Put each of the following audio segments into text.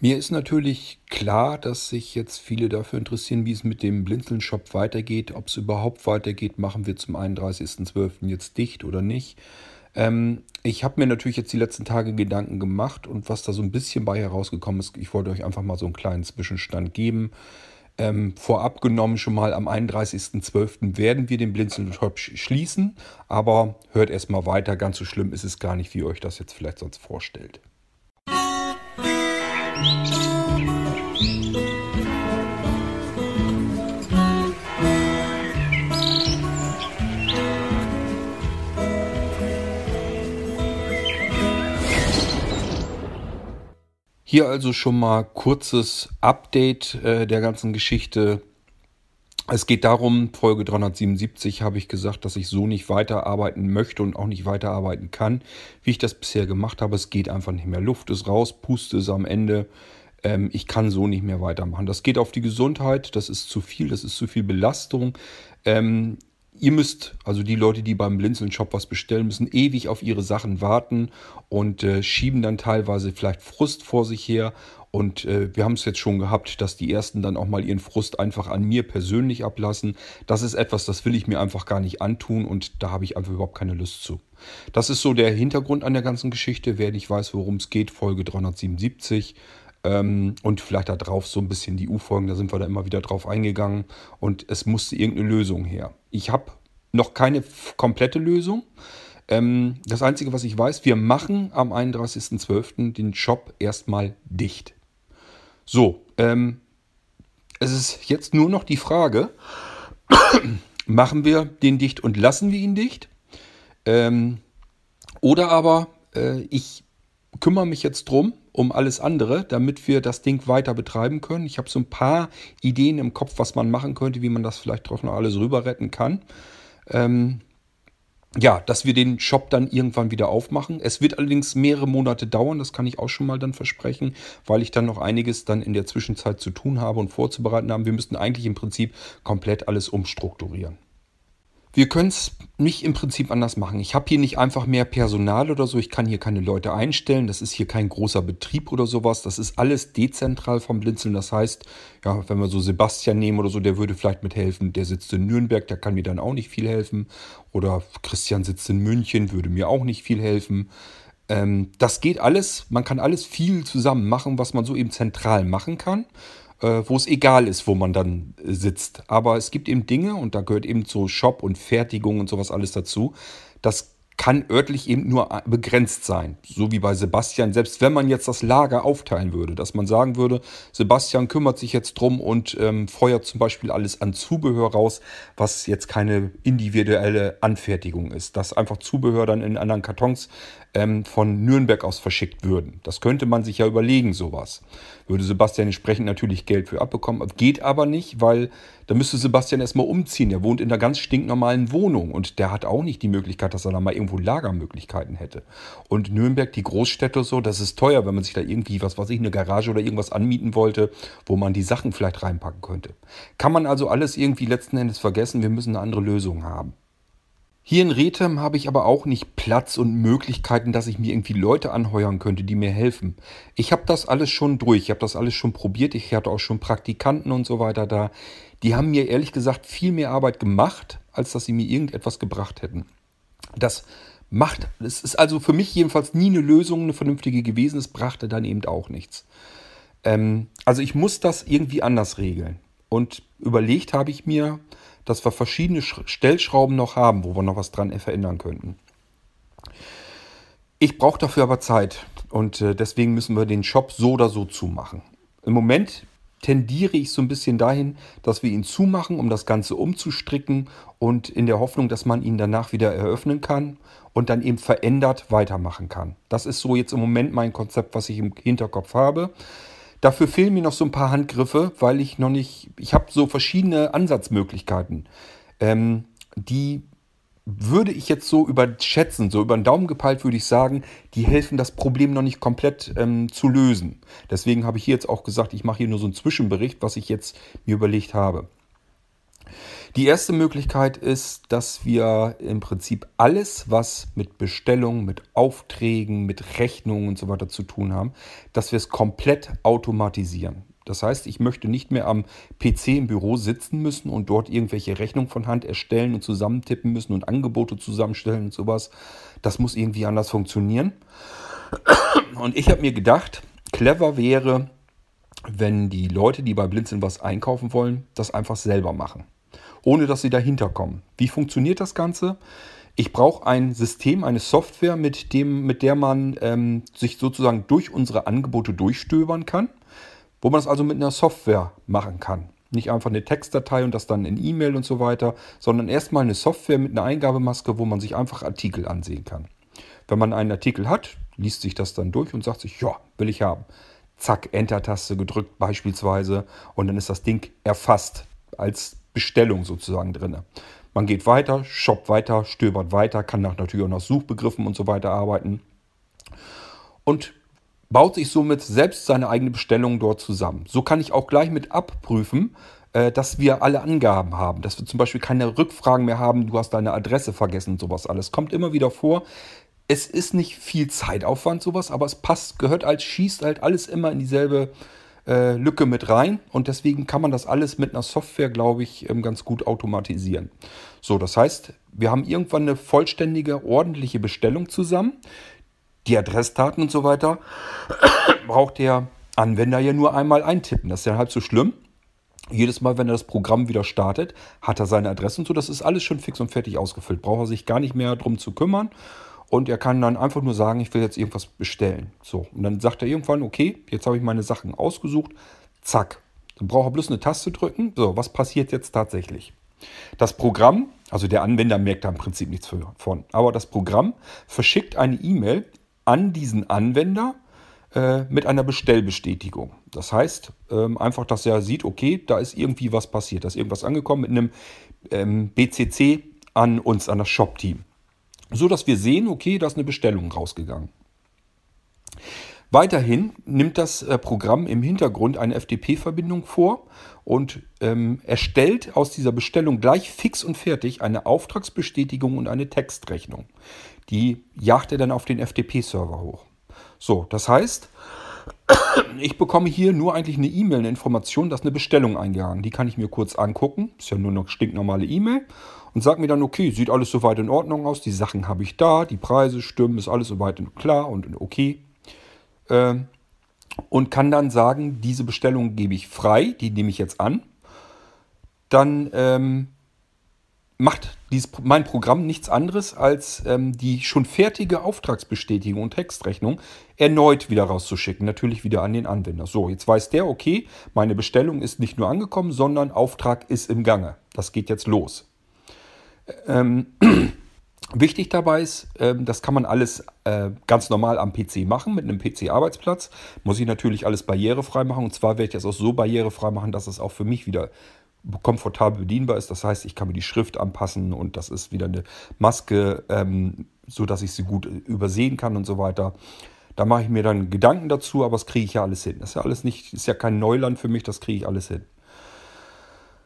Mir ist natürlich klar, dass sich jetzt viele dafür interessieren, wie es mit dem Blinzeln-Shop weitergeht, ob es überhaupt weitergeht. Machen wir zum 31.12. jetzt dicht oder nicht? Ähm, ich habe mir natürlich jetzt die letzten Tage Gedanken gemacht und was da so ein bisschen bei herausgekommen ist, ich wollte euch einfach mal so einen kleinen Zwischenstand geben. Ähm, vorab genommen schon mal am 31.12. werden wir den Blinzeln-Shop schließen, aber hört erstmal weiter, ganz so schlimm ist es gar nicht, wie ihr euch das jetzt vielleicht sonst vorstellt. Hier also schon mal kurzes Update äh, der ganzen Geschichte. Es geht darum, Folge 377 habe ich gesagt, dass ich so nicht weiterarbeiten möchte und auch nicht weiterarbeiten kann, wie ich das bisher gemacht habe. Es geht einfach nicht mehr. Luft ist raus, Puste ist am Ende. Ähm, ich kann so nicht mehr weitermachen. Das geht auf die Gesundheit, das ist zu viel, das ist zu viel Belastung. Ähm, ihr müsst, also die Leute, die beim Blinzeln-Shop was bestellen, müssen ewig auf ihre Sachen warten und äh, schieben dann teilweise vielleicht Frust vor sich her. Und äh, wir haben es jetzt schon gehabt, dass die ersten dann auch mal ihren Frust einfach an mir persönlich ablassen. Das ist etwas, das will ich mir einfach gar nicht antun und da habe ich einfach überhaupt keine Lust zu. Das ist so der Hintergrund an der ganzen Geschichte. Wer nicht weiß, worum es geht, Folge 377. Ähm, und vielleicht da drauf so ein bisschen die U-Folgen, da sind wir da immer wieder drauf eingegangen. Und es musste irgendeine Lösung her. Ich habe noch keine komplette Lösung. Ähm, das Einzige, was ich weiß, wir machen am 31.12. den Shop erstmal dicht. So, ähm, es ist jetzt nur noch die Frage, machen wir den dicht und lassen wir ihn dicht? Ähm, oder aber äh, ich kümmere mich jetzt drum, um alles andere, damit wir das Ding weiter betreiben können. Ich habe so ein paar Ideen im Kopf, was man machen könnte, wie man das vielleicht doch noch alles rüber retten kann. Ähm, ja, dass wir den Shop dann irgendwann wieder aufmachen. Es wird allerdings mehrere Monate dauern, das kann ich auch schon mal dann versprechen, weil ich dann noch einiges dann in der Zwischenzeit zu tun habe und vorzubereiten habe. Wir müssten eigentlich im Prinzip komplett alles umstrukturieren. Wir können es nicht im Prinzip anders machen. Ich habe hier nicht einfach mehr Personal oder so. Ich kann hier keine Leute einstellen. Das ist hier kein großer Betrieb oder sowas. Das ist alles dezentral vom Blinzeln. Das heißt, ja, wenn wir so Sebastian nehmen oder so, der würde vielleicht mithelfen. Der sitzt in Nürnberg, der kann mir dann auch nicht viel helfen. Oder Christian sitzt in München, würde mir auch nicht viel helfen. Ähm, das geht alles. Man kann alles viel zusammen machen, was man so eben zentral machen kann wo es egal ist, wo man dann äh, sitzt. Aber es gibt eben Dinge, und da gehört eben so Shop und Fertigung und sowas alles dazu. Das kann örtlich eben nur äh, begrenzt sein. So wie bei Sebastian, selbst wenn man jetzt das Lager aufteilen würde, dass man sagen würde, Sebastian kümmert sich jetzt drum und ähm, feuert zum Beispiel alles an Zubehör raus, was jetzt keine individuelle Anfertigung ist. Dass einfach Zubehör dann in anderen Kartons ähm, von Nürnberg aus verschickt würden. Das könnte man sich ja überlegen, sowas. Würde Sebastian entsprechend natürlich Geld für abbekommen. Geht aber nicht, weil da müsste Sebastian erstmal umziehen. Er wohnt in einer ganz stinknormalen Wohnung und der hat auch nicht die Möglichkeit, dass er da mal irgendwo Lagermöglichkeiten hätte. Und Nürnberg, die Großstädte so, das ist teuer, wenn man sich da irgendwie, was weiß ich, eine Garage oder irgendwas anmieten wollte, wo man die Sachen vielleicht reinpacken könnte. Kann man also alles irgendwie letzten Endes vergessen. Wir müssen eine andere Lösung haben. Hier in Rethem habe ich aber auch nicht Platz und Möglichkeiten, dass ich mir irgendwie Leute anheuern könnte, die mir helfen. Ich habe das alles schon durch, ich habe das alles schon probiert, ich hatte auch schon Praktikanten und so weiter da. Die haben mir ehrlich gesagt viel mehr Arbeit gemacht, als dass sie mir irgendetwas gebracht hätten. Das macht, es ist also für mich jedenfalls nie eine Lösung, eine vernünftige gewesen, es brachte dann eben auch nichts. Ähm, also ich muss das irgendwie anders regeln. Und überlegt habe ich mir, dass wir verschiedene Stellschrauben noch haben, wo wir noch was dran verändern könnten. Ich brauche dafür aber Zeit und äh, deswegen müssen wir den Shop so oder so zumachen. Im Moment tendiere ich so ein bisschen dahin, dass wir ihn zumachen, um das Ganze umzustricken und in der Hoffnung, dass man ihn danach wieder eröffnen kann und dann eben verändert weitermachen kann. Das ist so jetzt im Moment mein Konzept, was ich im Hinterkopf habe. Dafür fehlen mir noch so ein paar Handgriffe, weil ich noch nicht, ich habe so verschiedene Ansatzmöglichkeiten. Ähm, die würde ich jetzt so überschätzen, so über den Daumen gepeilt würde ich sagen, die helfen das Problem noch nicht komplett ähm, zu lösen. Deswegen habe ich hier jetzt auch gesagt, ich mache hier nur so einen Zwischenbericht, was ich jetzt mir überlegt habe. Die erste Möglichkeit ist, dass wir im Prinzip alles, was mit Bestellungen, mit Aufträgen, mit Rechnungen und so weiter zu tun haben, dass wir es komplett automatisieren. Das heißt, ich möchte nicht mehr am PC im Büro sitzen müssen und dort irgendwelche Rechnungen von Hand erstellen und zusammentippen müssen und Angebote zusammenstellen und sowas. Das muss irgendwie anders funktionieren. Und ich habe mir gedacht, clever wäre, wenn die Leute, die bei Blinzeln was einkaufen wollen, das einfach selber machen ohne dass sie dahinter kommen. Wie funktioniert das Ganze? Ich brauche ein System, eine Software, mit, dem, mit der man ähm, sich sozusagen durch unsere Angebote durchstöbern kann, wo man es also mit einer Software machen kann. Nicht einfach eine Textdatei und das dann in E-Mail und so weiter, sondern erstmal eine Software mit einer Eingabemaske, wo man sich einfach Artikel ansehen kann. Wenn man einen Artikel hat, liest sich das dann durch und sagt sich, ja, will ich haben. Zack, Enter-Taste gedrückt beispielsweise und dann ist das Ding erfasst als Bestellung sozusagen drin. Man geht weiter, shoppt weiter, stöbert weiter, kann nach natürlich auch nach Suchbegriffen und so weiter arbeiten und baut sich somit selbst seine eigene Bestellung dort zusammen. So kann ich auch gleich mit abprüfen, äh, dass wir alle Angaben haben, dass wir zum Beispiel keine Rückfragen mehr haben, du hast deine Adresse vergessen und sowas alles. Kommt immer wieder vor. Es ist nicht viel Zeitaufwand sowas, aber es passt, gehört als schießt halt alles immer in dieselbe äh, Lücke mit rein und deswegen kann man das alles mit einer Software, glaube ich, ähm, ganz gut automatisieren. So, das heißt, wir haben irgendwann eine vollständige, ordentliche Bestellung zusammen. Die Adressdaten und so weiter braucht der Anwender ja nur einmal eintippen. Das ist ja halb so schlimm. Jedes Mal, wenn er das Programm wieder startet, hat er seine Adresse und so. Das ist alles schon fix und fertig ausgefüllt. Braucht er sich gar nicht mehr drum zu kümmern. Und er kann dann einfach nur sagen, ich will jetzt irgendwas bestellen. So, und dann sagt er irgendwann, okay, jetzt habe ich meine Sachen ausgesucht. Zack. Dann braucht er bloß eine Taste drücken. So, was passiert jetzt tatsächlich? Das Programm, also der Anwender merkt da im Prinzip nichts von, aber das Programm verschickt eine E-Mail an diesen Anwender äh, mit einer Bestellbestätigung. Das heißt ähm, einfach, dass er sieht, okay, da ist irgendwie was passiert, da ist irgendwas angekommen mit einem ähm, BCC an uns, an das Shop-Team so dass wir sehen, okay, da ist eine Bestellung rausgegangen. Weiterhin nimmt das äh, Programm im Hintergrund eine FTP-Verbindung vor und ähm, erstellt aus dieser Bestellung gleich fix und fertig eine Auftragsbestätigung und eine Textrechnung. Die jagt er dann auf den FTP-Server hoch. So, das heißt, ich bekomme hier nur eigentlich eine E-Mail, eine Information, dass eine Bestellung eingegangen. Die kann ich mir kurz angucken. Ist ja nur eine stinknormale E-Mail und sage mir dann, okay, sieht alles soweit in Ordnung aus, die Sachen habe ich da, die Preise stimmen, ist alles soweit klar und okay. Ähm, und kann dann sagen, diese Bestellung gebe ich frei, die nehme ich jetzt an. Dann ähm, macht dieses, mein Programm nichts anderes, als ähm, die schon fertige Auftragsbestätigung und Textrechnung erneut wieder rauszuschicken. Natürlich wieder an den Anwender. So, jetzt weiß der, okay, meine Bestellung ist nicht nur angekommen, sondern Auftrag ist im Gange. Das geht jetzt los. Ähm, wichtig dabei ist, ähm, das kann man alles äh, ganz normal am PC machen, mit einem PC-Arbeitsplatz. Muss ich natürlich alles barrierefrei machen. Und zwar werde ich das auch so barrierefrei machen, dass es auch für mich wieder komfortabel bedienbar ist. Das heißt, ich kann mir die Schrift anpassen und das ist wieder eine Maske, ähm, so dass ich sie gut übersehen kann und so weiter. Da mache ich mir dann Gedanken dazu, aber das kriege ich ja alles hin. Das ist ja alles nicht, ist ja kein Neuland für mich, das kriege ich alles hin.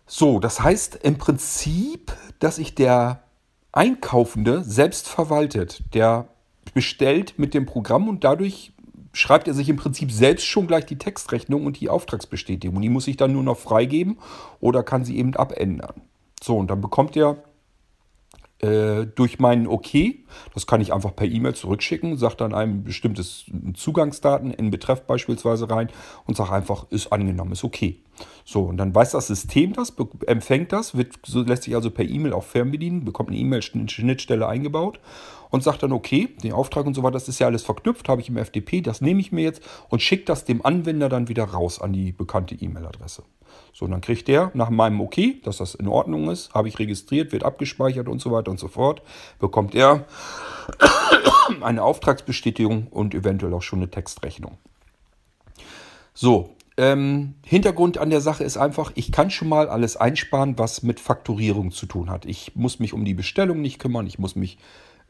So, das heißt im Prinzip, dass sich der Einkaufende selbst verwaltet. Der bestellt mit dem Programm und dadurch schreibt er sich im Prinzip selbst schon gleich die Textrechnung und die Auftragsbestätigung. Die muss ich dann nur noch freigeben oder kann sie eben abändern. So, und dann bekommt er äh, durch meinen OK, das kann ich einfach per E-Mail zurückschicken, sagt dann ein bestimmtes Zugangsdaten in Betreff beispielsweise rein und sage einfach, ist angenommen, ist okay. So, und dann weiß das System das, empfängt das, wird, so lässt sich also per E-Mail auch fernbedienen, bekommt eine E-Mail-Schnittstelle eingebaut und sagt dann, okay, den Auftrag und so weiter, das ist ja alles verknüpft, habe ich im FTP, das nehme ich mir jetzt und schicke das dem Anwender dann wieder raus an die bekannte E-Mail-Adresse. So, dann kriegt der nach meinem OK, dass das in Ordnung ist, habe ich registriert, wird abgespeichert und so weiter und so fort, bekommt er eine Auftragsbestätigung und eventuell auch schon eine Textrechnung. So, ähm, Hintergrund an der Sache ist einfach, ich kann schon mal alles einsparen, was mit Fakturierung zu tun hat. Ich muss mich um die Bestellung nicht kümmern, ich muss mich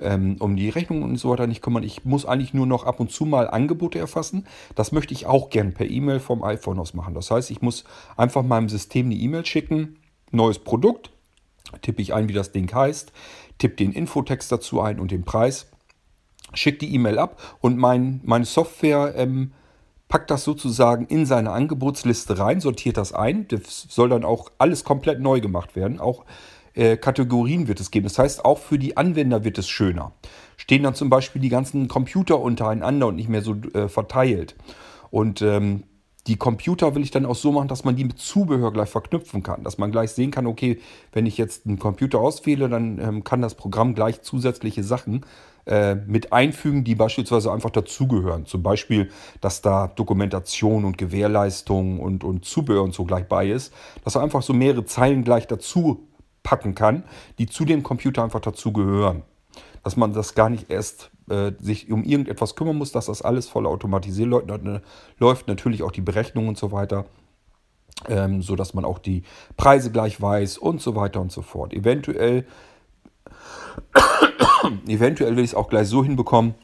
ähm, um die Rechnung und so weiter nicht kümmern. Ich muss eigentlich nur noch ab und zu mal Angebote erfassen. Das möchte ich auch gern per E-Mail vom iPhone aus machen. Das heißt, ich muss einfach meinem System eine E-Mail schicken neues Produkt, tippe ich ein, wie das Ding heißt, tippe den Infotext dazu ein und den Preis, schicke die E-Mail ab und mein, meine Software ähm, packt das sozusagen in seine Angebotsliste rein, sortiert das ein. Das soll dann auch alles komplett neu gemacht werden. Auch äh, Kategorien wird es geben. Das heißt, auch für die Anwender wird es schöner. Stehen dann zum Beispiel die ganzen Computer untereinander und nicht mehr so äh, verteilt. Und ähm, die Computer will ich dann auch so machen, dass man die mit Zubehör gleich verknüpfen kann. Dass man gleich sehen kann, okay, wenn ich jetzt einen Computer auswähle, dann ähm, kann das Programm gleich zusätzliche Sachen äh, mit einfügen, die beispielsweise einfach dazugehören. Zum Beispiel, dass da Dokumentation und Gewährleistung und, und Zubehör und so gleich bei ist. Dass er einfach so mehrere Zeilen gleich dazu packen kann, die zu dem Computer einfach dazugehören. Dass man das gar nicht erst äh, sich um irgendetwas kümmern muss, dass das alles voll automatisiert läuft, läuft natürlich auch die Berechnung und so weiter, ähm, so dass man auch die Preise gleich weiß und so weiter und so fort. Eventuell, eventuell will ich es auch gleich so hinbekommen,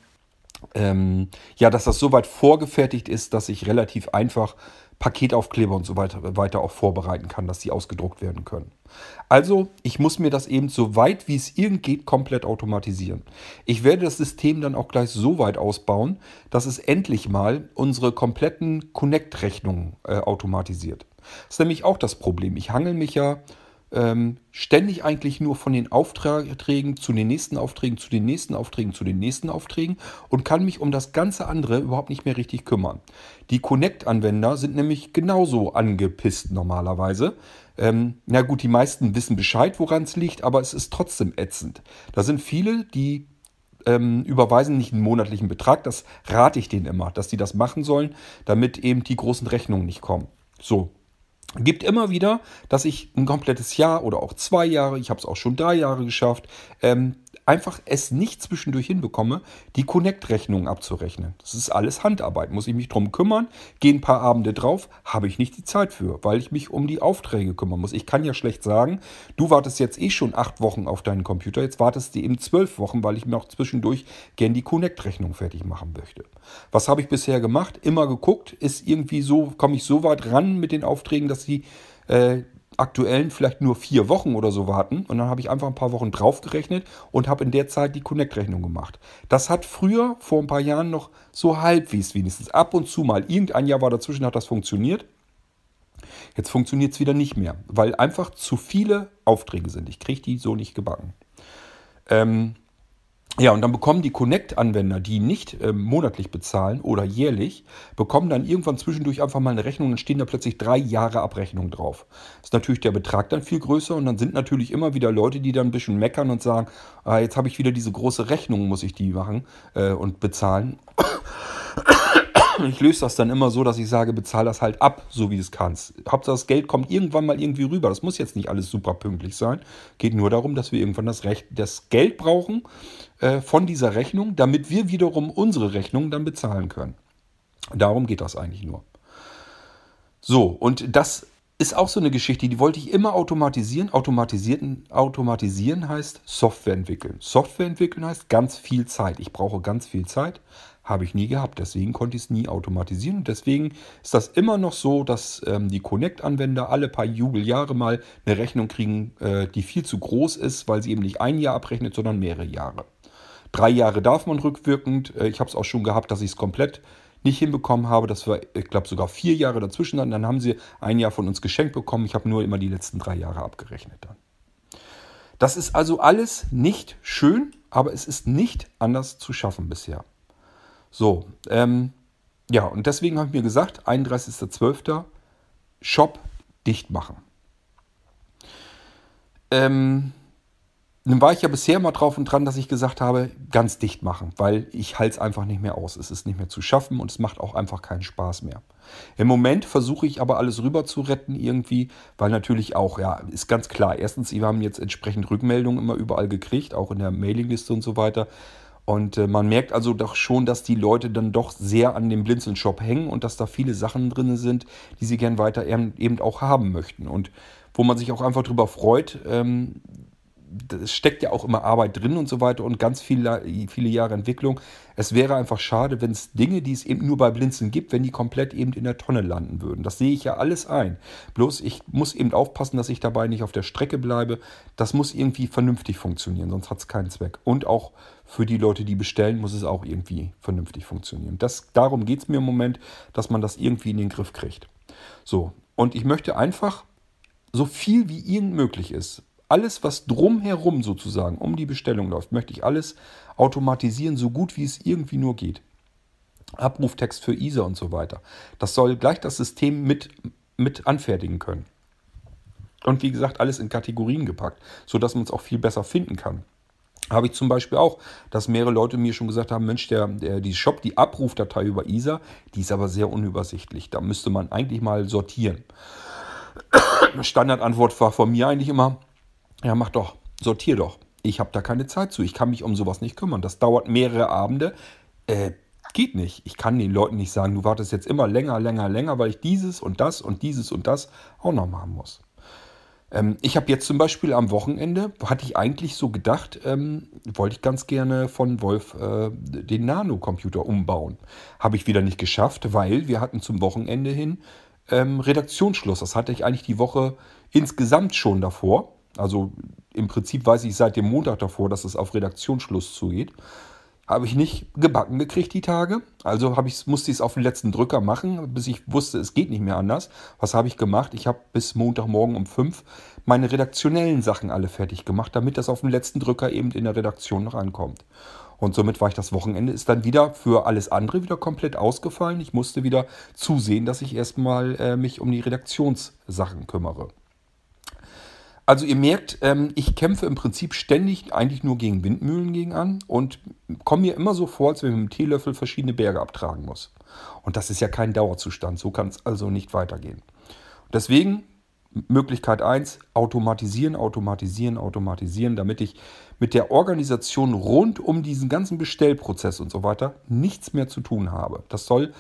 ähm, ja, dass das soweit vorgefertigt ist, dass ich relativ einfach Paketaufkleber und so weiter, weiter auch vorbereiten kann, dass die ausgedruckt werden können. Also, ich muss mir das eben so weit wie es irgend geht komplett automatisieren. Ich werde das System dann auch gleich so weit ausbauen, dass es endlich mal unsere kompletten Connect-Rechnungen äh, automatisiert. Das ist nämlich auch das Problem. Ich hangel mich ja ähm, ständig eigentlich nur von den Aufträgen zu den nächsten Aufträgen, zu den nächsten Aufträgen, zu den nächsten Aufträgen und kann mich um das ganze andere überhaupt nicht mehr richtig kümmern. Die Connect-Anwender sind nämlich genauso angepisst normalerweise. Ähm, na gut, die meisten wissen Bescheid, woran es liegt, aber es ist trotzdem ätzend. Da sind viele, die ähm, überweisen nicht einen monatlichen Betrag. Das rate ich denen immer, dass die das machen sollen, damit eben die großen Rechnungen nicht kommen. So, gibt immer wieder, dass ich ein komplettes Jahr oder auch zwei Jahre, ich habe es auch schon drei Jahre geschafft, ähm, einfach es nicht zwischendurch hinbekomme, die Connect-Rechnung abzurechnen. Das ist alles Handarbeit, muss ich mich drum kümmern, gehe ein paar Abende drauf, habe ich nicht die Zeit für, weil ich mich um die Aufträge kümmern muss. Ich kann ja schlecht sagen, du wartest jetzt eh schon acht Wochen auf deinen Computer, jetzt wartest du eben zwölf Wochen, weil ich mir auch zwischendurch gern die Connect-Rechnung fertig machen möchte. Was habe ich bisher gemacht? Immer geguckt, ist irgendwie so, komme ich so weit ran mit den Aufträgen, dass sie äh, aktuellen vielleicht nur vier Wochen oder so warten. Und dann habe ich einfach ein paar Wochen draufgerechnet und habe in der Zeit die Connect-Rechnung gemacht. Das hat früher, vor ein paar Jahren, noch so halbwegs wenigstens ab und zu mal. Irgendein Jahr war dazwischen, hat das funktioniert. Jetzt funktioniert es wieder nicht mehr, weil einfach zu viele Aufträge sind. Ich kriege die so nicht gebacken. Ähm, ja, und dann bekommen die Connect-Anwender, die nicht äh, monatlich bezahlen oder jährlich, bekommen dann irgendwann zwischendurch einfach mal eine Rechnung, dann stehen da plötzlich drei Jahre Abrechnung drauf. Ist natürlich der Betrag dann viel größer und dann sind natürlich immer wieder Leute, die dann ein bisschen meckern und sagen, ah, jetzt habe ich wieder diese große Rechnung, muss ich die machen äh, und bezahlen. Ich löse das dann immer so, dass ich sage, bezahl das halt ab, so wie du es kannst. Hauptsache das Geld kommt irgendwann mal irgendwie rüber. Das muss jetzt nicht alles super pünktlich sein. Geht nur darum, dass wir irgendwann das, Recht, das Geld brauchen äh, von dieser Rechnung, damit wir wiederum unsere Rechnung dann bezahlen können. Darum geht das eigentlich nur. So, und das ist auch so eine Geschichte, die wollte ich immer automatisieren. Automatisieren, automatisieren heißt Software entwickeln. Software entwickeln heißt ganz viel Zeit. Ich brauche ganz viel Zeit. Habe ich nie gehabt. Deswegen konnte ich es nie automatisieren. Und deswegen ist das immer noch so, dass ähm, die Connect-Anwender alle paar Jubeljahre mal eine Rechnung kriegen, äh, die viel zu groß ist, weil sie eben nicht ein Jahr abrechnet, sondern mehrere Jahre. Drei Jahre darf man rückwirkend. Äh, ich habe es auch schon gehabt, dass ich es komplett nicht hinbekommen habe. Das war, ich glaube, sogar vier Jahre dazwischen. Dann, dann haben sie ein Jahr von uns geschenkt bekommen. Ich habe nur immer die letzten drei Jahre abgerechnet dann. Das ist also alles nicht schön, aber es ist nicht anders zu schaffen bisher. So, ähm, ja, und deswegen habe ich mir gesagt, 31.12. Shop dicht machen. Ähm, nun war ich ja bisher mal drauf und dran, dass ich gesagt habe, ganz dicht machen, weil ich halte es einfach nicht mehr aus. Es ist nicht mehr zu schaffen und es macht auch einfach keinen Spaß mehr. Im Moment versuche ich aber alles rüber zu retten irgendwie, weil natürlich auch, ja, ist ganz klar. Erstens, wir haben jetzt entsprechend Rückmeldungen immer überall gekriegt, auch in der Mailingliste und so weiter. Und äh, man merkt also doch schon, dass die Leute dann doch sehr an dem Blinzeln-Shop hängen und dass da viele Sachen drin sind, die sie gern weiter eben auch haben möchten. Und wo man sich auch einfach drüber freut, ähm, es steckt ja auch immer Arbeit drin und so weiter und ganz viele, viele Jahre Entwicklung. Es wäre einfach schade, wenn es Dinge, die es eben nur bei Blinzeln gibt, wenn die komplett eben in der Tonne landen würden. Das sehe ich ja alles ein. Bloß ich muss eben aufpassen, dass ich dabei nicht auf der Strecke bleibe. Das muss irgendwie vernünftig funktionieren, sonst hat es keinen Zweck. Und auch für die Leute, die bestellen, muss es auch irgendwie vernünftig funktionieren. Das, darum geht es mir im Moment, dass man das irgendwie in den Griff kriegt. So, und ich möchte einfach so viel wie irgend möglich ist, alles, was drumherum sozusagen um die Bestellung läuft, möchte ich alles automatisieren, so gut wie es irgendwie nur geht. Abruftext für ISA und so weiter. Das soll gleich das System mit, mit anfertigen können. Und wie gesagt, alles in Kategorien gepackt, sodass man es auch viel besser finden kann. Habe ich zum Beispiel auch, dass mehrere Leute mir schon gesagt haben, Mensch, der, der, die Shop, die Abrufdatei über ISA, die ist aber sehr unübersichtlich. Da müsste man eigentlich mal sortieren. Standardantwort war von mir eigentlich immer, ja, mach doch, sortier doch. Ich habe da keine Zeit zu. Ich kann mich um sowas nicht kümmern. Das dauert mehrere Abende. Äh, geht nicht. Ich kann den Leuten nicht sagen, du wartest jetzt immer länger, länger, länger, weil ich dieses und das und dieses und das auch noch machen muss. Ähm, ich habe jetzt zum Beispiel am Wochenende, hatte ich eigentlich so gedacht, ähm, wollte ich ganz gerne von Wolf äh, den Nano-Computer umbauen. Habe ich wieder nicht geschafft, weil wir hatten zum Wochenende hin ähm, Redaktionsschluss. Das hatte ich eigentlich die Woche insgesamt schon davor. Also im Prinzip weiß ich seit dem Montag davor, dass es auf Redaktionsschluss zugeht. Habe ich nicht gebacken gekriegt die Tage. Also ich, musste ich es auf den letzten Drücker machen, bis ich wusste, es geht nicht mehr anders. Was habe ich gemacht? Ich habe bis Montagmorgen um 5 meine redaktionellen Sachen alle fertig gemacht, damit das auf den letzten Drücker eben in der Redaktion noch ankommt. Und somit war ich das Wochenende, ist dann wieder für alles andere wieder komplett ausgefallen. Ich musste wieder zusehen, dass ich erstmal äh, mich um die Redaktionssachen kümmere. Also ihr merkt, ähm, ich kämpfe im Prinzip ständig eigentlich nur gegen Windmühlen gegen an und komme mir immer so vor, als wenn ich mit dem Teelöffel verschiedene Berge abtragen muss. Und das ist ja kein Dauerzustand, so kann es also nicht weitergehen. Deswegen Möglichkeit 1, automatisieren, automatisieren, automatisieren, damit ich mit der Organisation rund um diesen ganzen Bestellprozess und so weiter nichts mehr zu tun habe. Das soll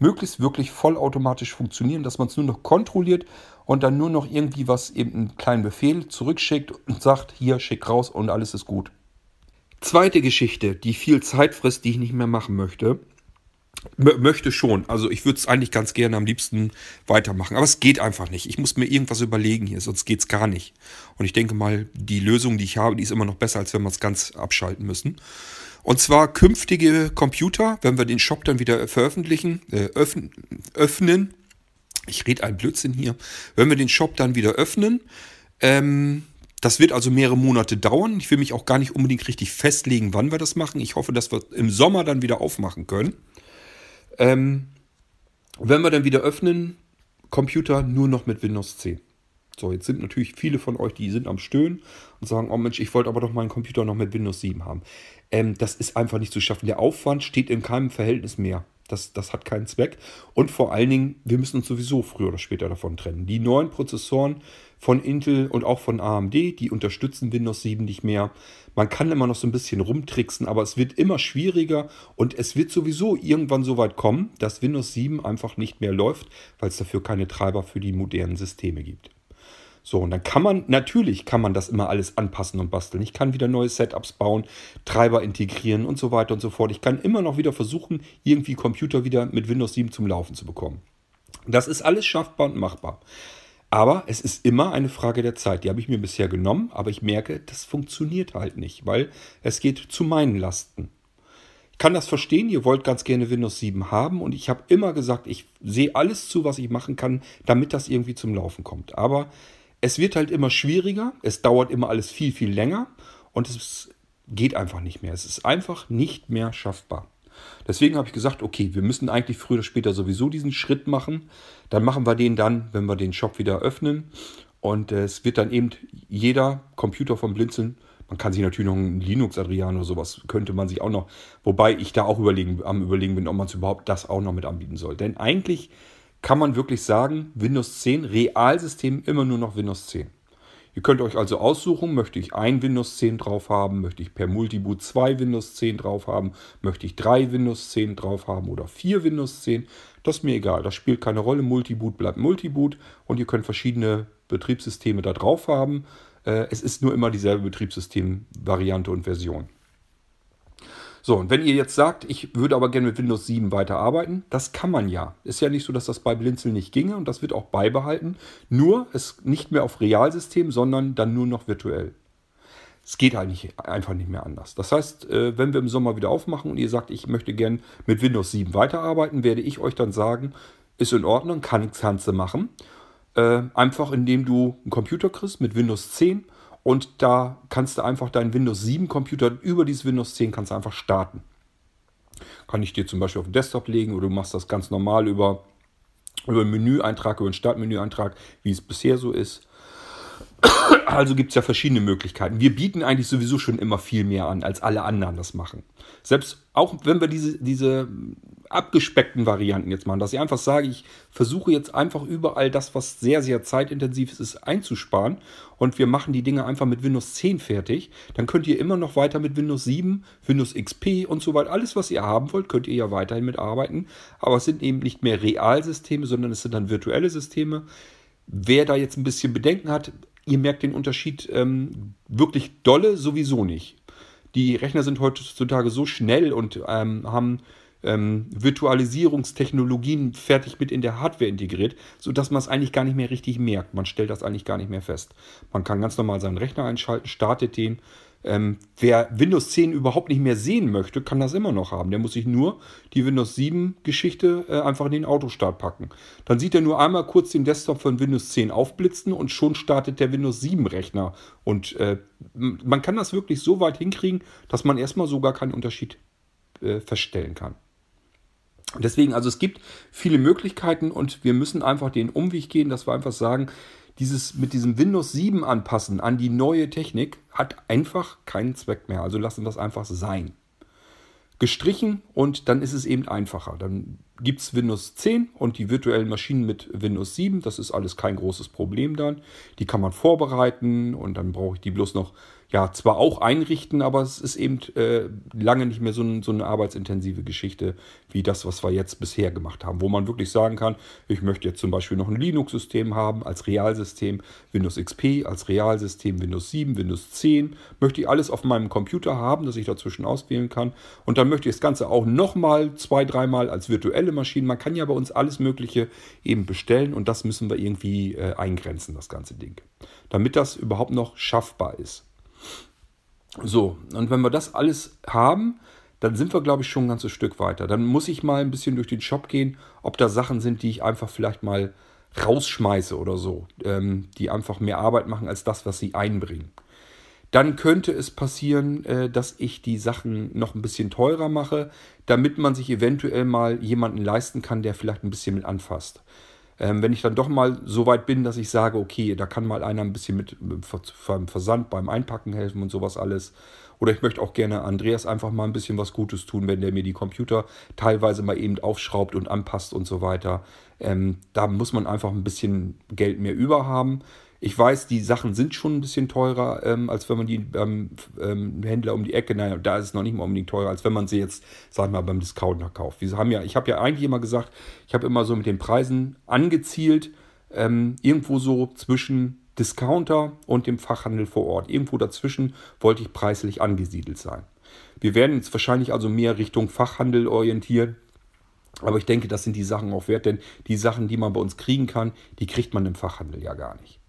möglichst wirklich vollautomatisch funktionieren, dass man es nur noch kontrolliert und dann nur noch irgendwie was, eben einen kleinen Befehl zurückschickt und sagt, hier, schick raus und alles ist gut. Zweite Geschichte, die viel Zeit frisst, die ich nicht mehr machen möchte. M möchte schon. Also ich würde es eigentlich ganz gerne am liebsten weitermachen. Aber es geht einfach nicht. Ich muss mir irgendwas überlegen hier, sonst geht es gar nicht. Und ich denke mal, die Lösung, die ich habe, die ist immer noch besser, als wenn wir es ganz abschalten müssen. Und zwar künftige Computer, wenn wir den Shop dann wieder veröffentlichen, äh, öffnen, öffnen ich rede ein Blödsinn hier. Wenn wir den Shop dann wieder öffnen, ähm, das wird also mehrere Monate dauern. Ich will mich auch gar nicht unbedingt richtig festlegen, wann wir das machen. Ich hoffe, dass wir im Sommer dann wieder aufmachen können. Ähm, wenn wir dann wieder öffnen, Computer nur noch mit Windows 10. So, jetzt sind natürlich viele von euch, die sind am Stöhnen und sagen, oh Mensch, ich wollte aber doch meinen Computer noch mit Windows 7 haben. Ähm, das ist einfach nicht zu schaffen. Der Aufwand steht in keinem Verhältnis mehr. Das, das hat keinen Zweck. Und vor allen Dingen, wir müssen uns sowieso früher oder später davon trennen. Die neuen Prozessoren von Intel und auch von AMD, die unterstützen Windows 7 nicht mehr. Man kann immer noch so ein bisschen rumtricksen, aber es wird immer schwieriger und es wird sowieso irgendwann so weit kommen, dass Windows 7 einfach nicht mehr läuft, weil es dafür keine Treiber für die modernen Systeme gibt. So, und dann kann man, natürlich kann man das immer alles anpassen und basteln. Ich kann wieder neue Setups bauen, Treiber integrieren und so weiter und so fort. Ich kann immer noch wieder versuchen, irgendwie Computer wieder mit Windows 7 zum Laufen zu bekommen. Das ist alles schaffbar und machbar. Aber es ist immer eine Frage der Zeit. Die habe ich mir bisher genommen, aber ich merke, das funktioniert halt nicht, weil es geht zu meinen Lasten. Ich kann das verstehen, ihr wollt ganz gerne Windows 7 haben und ich habe immer gesagt, ich sehe alles zu, was ich machen kann, damit das irgendwie zum Laufen kommt. Aber es wird halt immer schwieriger, es dauert immer alles viel, viel länger und es geht einfach nicht mehr. Es ist einfach nicht mehr schaffbar. Deswegen habe ich gesagt, okay, wir müssen eigentlich früher oder später sowieso diesen Schritt machen. Dann machen wir den dann, wenn wir den Shop wieder öffnen. Und es wird dann eben jeder Computer vom Blinzeln, man kann sich natürlich noch einen Linux Adriano oder sowas, könnte man sich auch noch, wobei ich da auch überlegen, am überlegen bin, ob man es überhaupt das auch noch mit anbieten soll. Denn eigentlich kann man wirklich sagen, Windows 10, Realsystem immer nur noch Windows 10. Ihr könnt euch also aussuchen, möchte ich ein Windows 10 drauf haben, möchte ich per Multiboot zwei Windows 10 drauf haben, möchte ich drei Windows 10 drauf haben oder vier Windows 10. Das ist mir egal, das spielt keine Rolle. Multiboot bleibt Multiboot und ihr könnt verschiedene Betriebssysteme da drauf haben. Äh, es ist nur immer dieselbe Betriebssystem-Variante und Version. So, und wenn ihr jetzt sagt, ich würde aber gerne mit Windows 7 weiterarbeiten, das kann man ja. Ist ja nicht so, dass das bei Blinzeln nicht ginge und das wird auch beibehalten. Nur es nicht mehr auf Realsystem, sondern dann nur noch virtuell. Es geht eigentlich einfach nicht mehr anders. Das heißt, äh, wenn wir im Sommer wieder aufmachen und ihr sagt, ich möchte gerne mit Windows 7 weiterarbeiten, werde ich euch dann sagen, ist in Ordnung, kann, kannst du machen. Äh, einfach indem du einen Computer kriegst mit Windows 10 und da kannst du einfach deinen Windows 7 Computer über dieses Windows 10 kannst du einfach starten. Kann ich dir zum Beispiel auf den Desktop legen oder du machst das ganz normal über, über einen Menüeintrag, über einen Startmenüeintrag, wie es bisher so ist. Also gibt es ja verschiedene Möglichkeiten. Wir bieten eigentlich sowieso schon immer viel mehr an, als alle anderen das machen. Selbst auch wenn wir diese, diese abgespeckten Varianten jetzt machen, dass ich einfach sage, ich versuche jetzt einfach überall das, was sehr, sehr zeitintensiv ist, einzusparen und wir machen die Dinge einfach mit Windows 10 fertig, dann könnt ihr immer noch weiter mit Windows 7, Windows XP und so weiter, alles, was ihr haben wollt, könnt ihr ja weiterhin mitarbeiten, aber es sind eben nicht mehr Realsysteme, sondern es sind dann virtuelle Systeme. Wer da jetzt ein bisschen Bedenken hat, ihr merkt den Unterschied ähm, wirklich dolle sowieso nicht. Die Rechner sind heutzutage so schnell und ähm, haben ähm, Virtualisierungstechnologien fertig mit in der Hardware integriert, sodass man es eigentlich gar nicht mehr richtig merkt. Man stellt das eigentlich gar nicht mehr fest. Man kann ganz normal seinen Rechner einschalten, startet den. Ähm, wer Windows 10 überhaupt nicht mehr sehen möchte, kann das immer noch haben. Der muss sich nur die Windows 7 Geschichte äh, einfach in den Autostart packen. Dann sieht er nur einmal kurz den Desktop von Windows 10 aufblitzen und schon startet der Windows 7 Rechner. Und äh, man kann das wirklich so weit hinkriegen, dass man erstmal sogar keinen Unterschied äh, feststellen kann. Deswegen, also es gibt viele Möglichkeiten und wir müssen einfach den Umweg gehen, dass wir einfach sagen, dieses mit diesem Windows 7 anpassen an die neue Technik hat einfach keinen Zweck mehr. Also lassen wir das einfach sein. Gestrichen und dann ist es eben einfacher. Dann gibt es Windows 10 und die virtuellen Maschinen mit Windows 7. Das ist alles kein großes Problem dann. Die kann man vorbereiten und dann brauche ich die bloß noch ja, zwar auch einrichten, aber es ist eben äh, lange nicht mehr so, ein, so, eine arbeitsintensive Geschichte wie das, was wir jetzt bisher gemacht haben, wo man wirklich sagen kann, ich möchte jetzt zum Beispiel noch ein Linux-System haben als Realsystem, Windows XP als Realsystem, Windows 7, Windows 10, möchte ich alles auf meinem Computer haben, dass ich dazwischen auswählen kann und dann möchte ich das Ganze auch nochmal zwei, dreimal als virtuelle Maschine, man kann ja bei uns alles Mögliche eben bestellen und das müssen wir irgendwie äh, eingrenzen, das ganze Ding, damit das überhaupt noch schaffbar ist. So, und wenn wir das alles haben, dann sind wir, glaube ich, schon ein ganzes Stück weiter. Dann muss ich mal ein bisschen durch den Shop gehen, ob da Sachen sind, die ich einfach vielleicht mal rausschmeiße oder so, ähm, die einfach mehr Arbeit machen als das, was sie einbringen. Dann könnte es passieren, äh, dass ich die Sachen noch ein bisschen teurer mache, damit man sich eventuell mal jemanden leisten kann, der vielleicht ein bisschen mit anfasst. Ähm, wenn ich dann doch mal so weit bin, dass ich sage, okay, da kann mal einer ein bisschen mit beim Versand, beim Einpacken helfen und sowas alles. Oder ich möchte auch gerne Andreas einfach mal ein bisschen was Gutes tun, wenn der mir die Computer teilweise mal eben aufschraubt und anpasst und so weiter. Ähm, da muss man einfach ein bisschen Geld mehr über haben. Ich weiß, die Sachen sind schon ein bisschen teurer, ähm, als wenn man die beim ähm, Händler um die Ecke, naja, da ist es noch nicht mal unbedingt teurer, als wenn man sie jetzt, sagen wir mal, beim Discounter kauft. Wir haben ja, ich habe ja eigentlich immer gesagt, ich habe immer so mit den Preisen angezielt, ähm, irgendwo so zwischen Discounter und dem Fachhandel vor Ort. Irgendwo dazwischen wollte ich preislich angesiedelt sein. Wir werden jetzt wahrscheinlich also mehr Richtung Fachhandel orientieren. Aber ich denke, das sind die Sachen auch wert, denn die Sachen, die man bei uns kriegen kann, die kriegt man im Fachhandel ja gar nicht.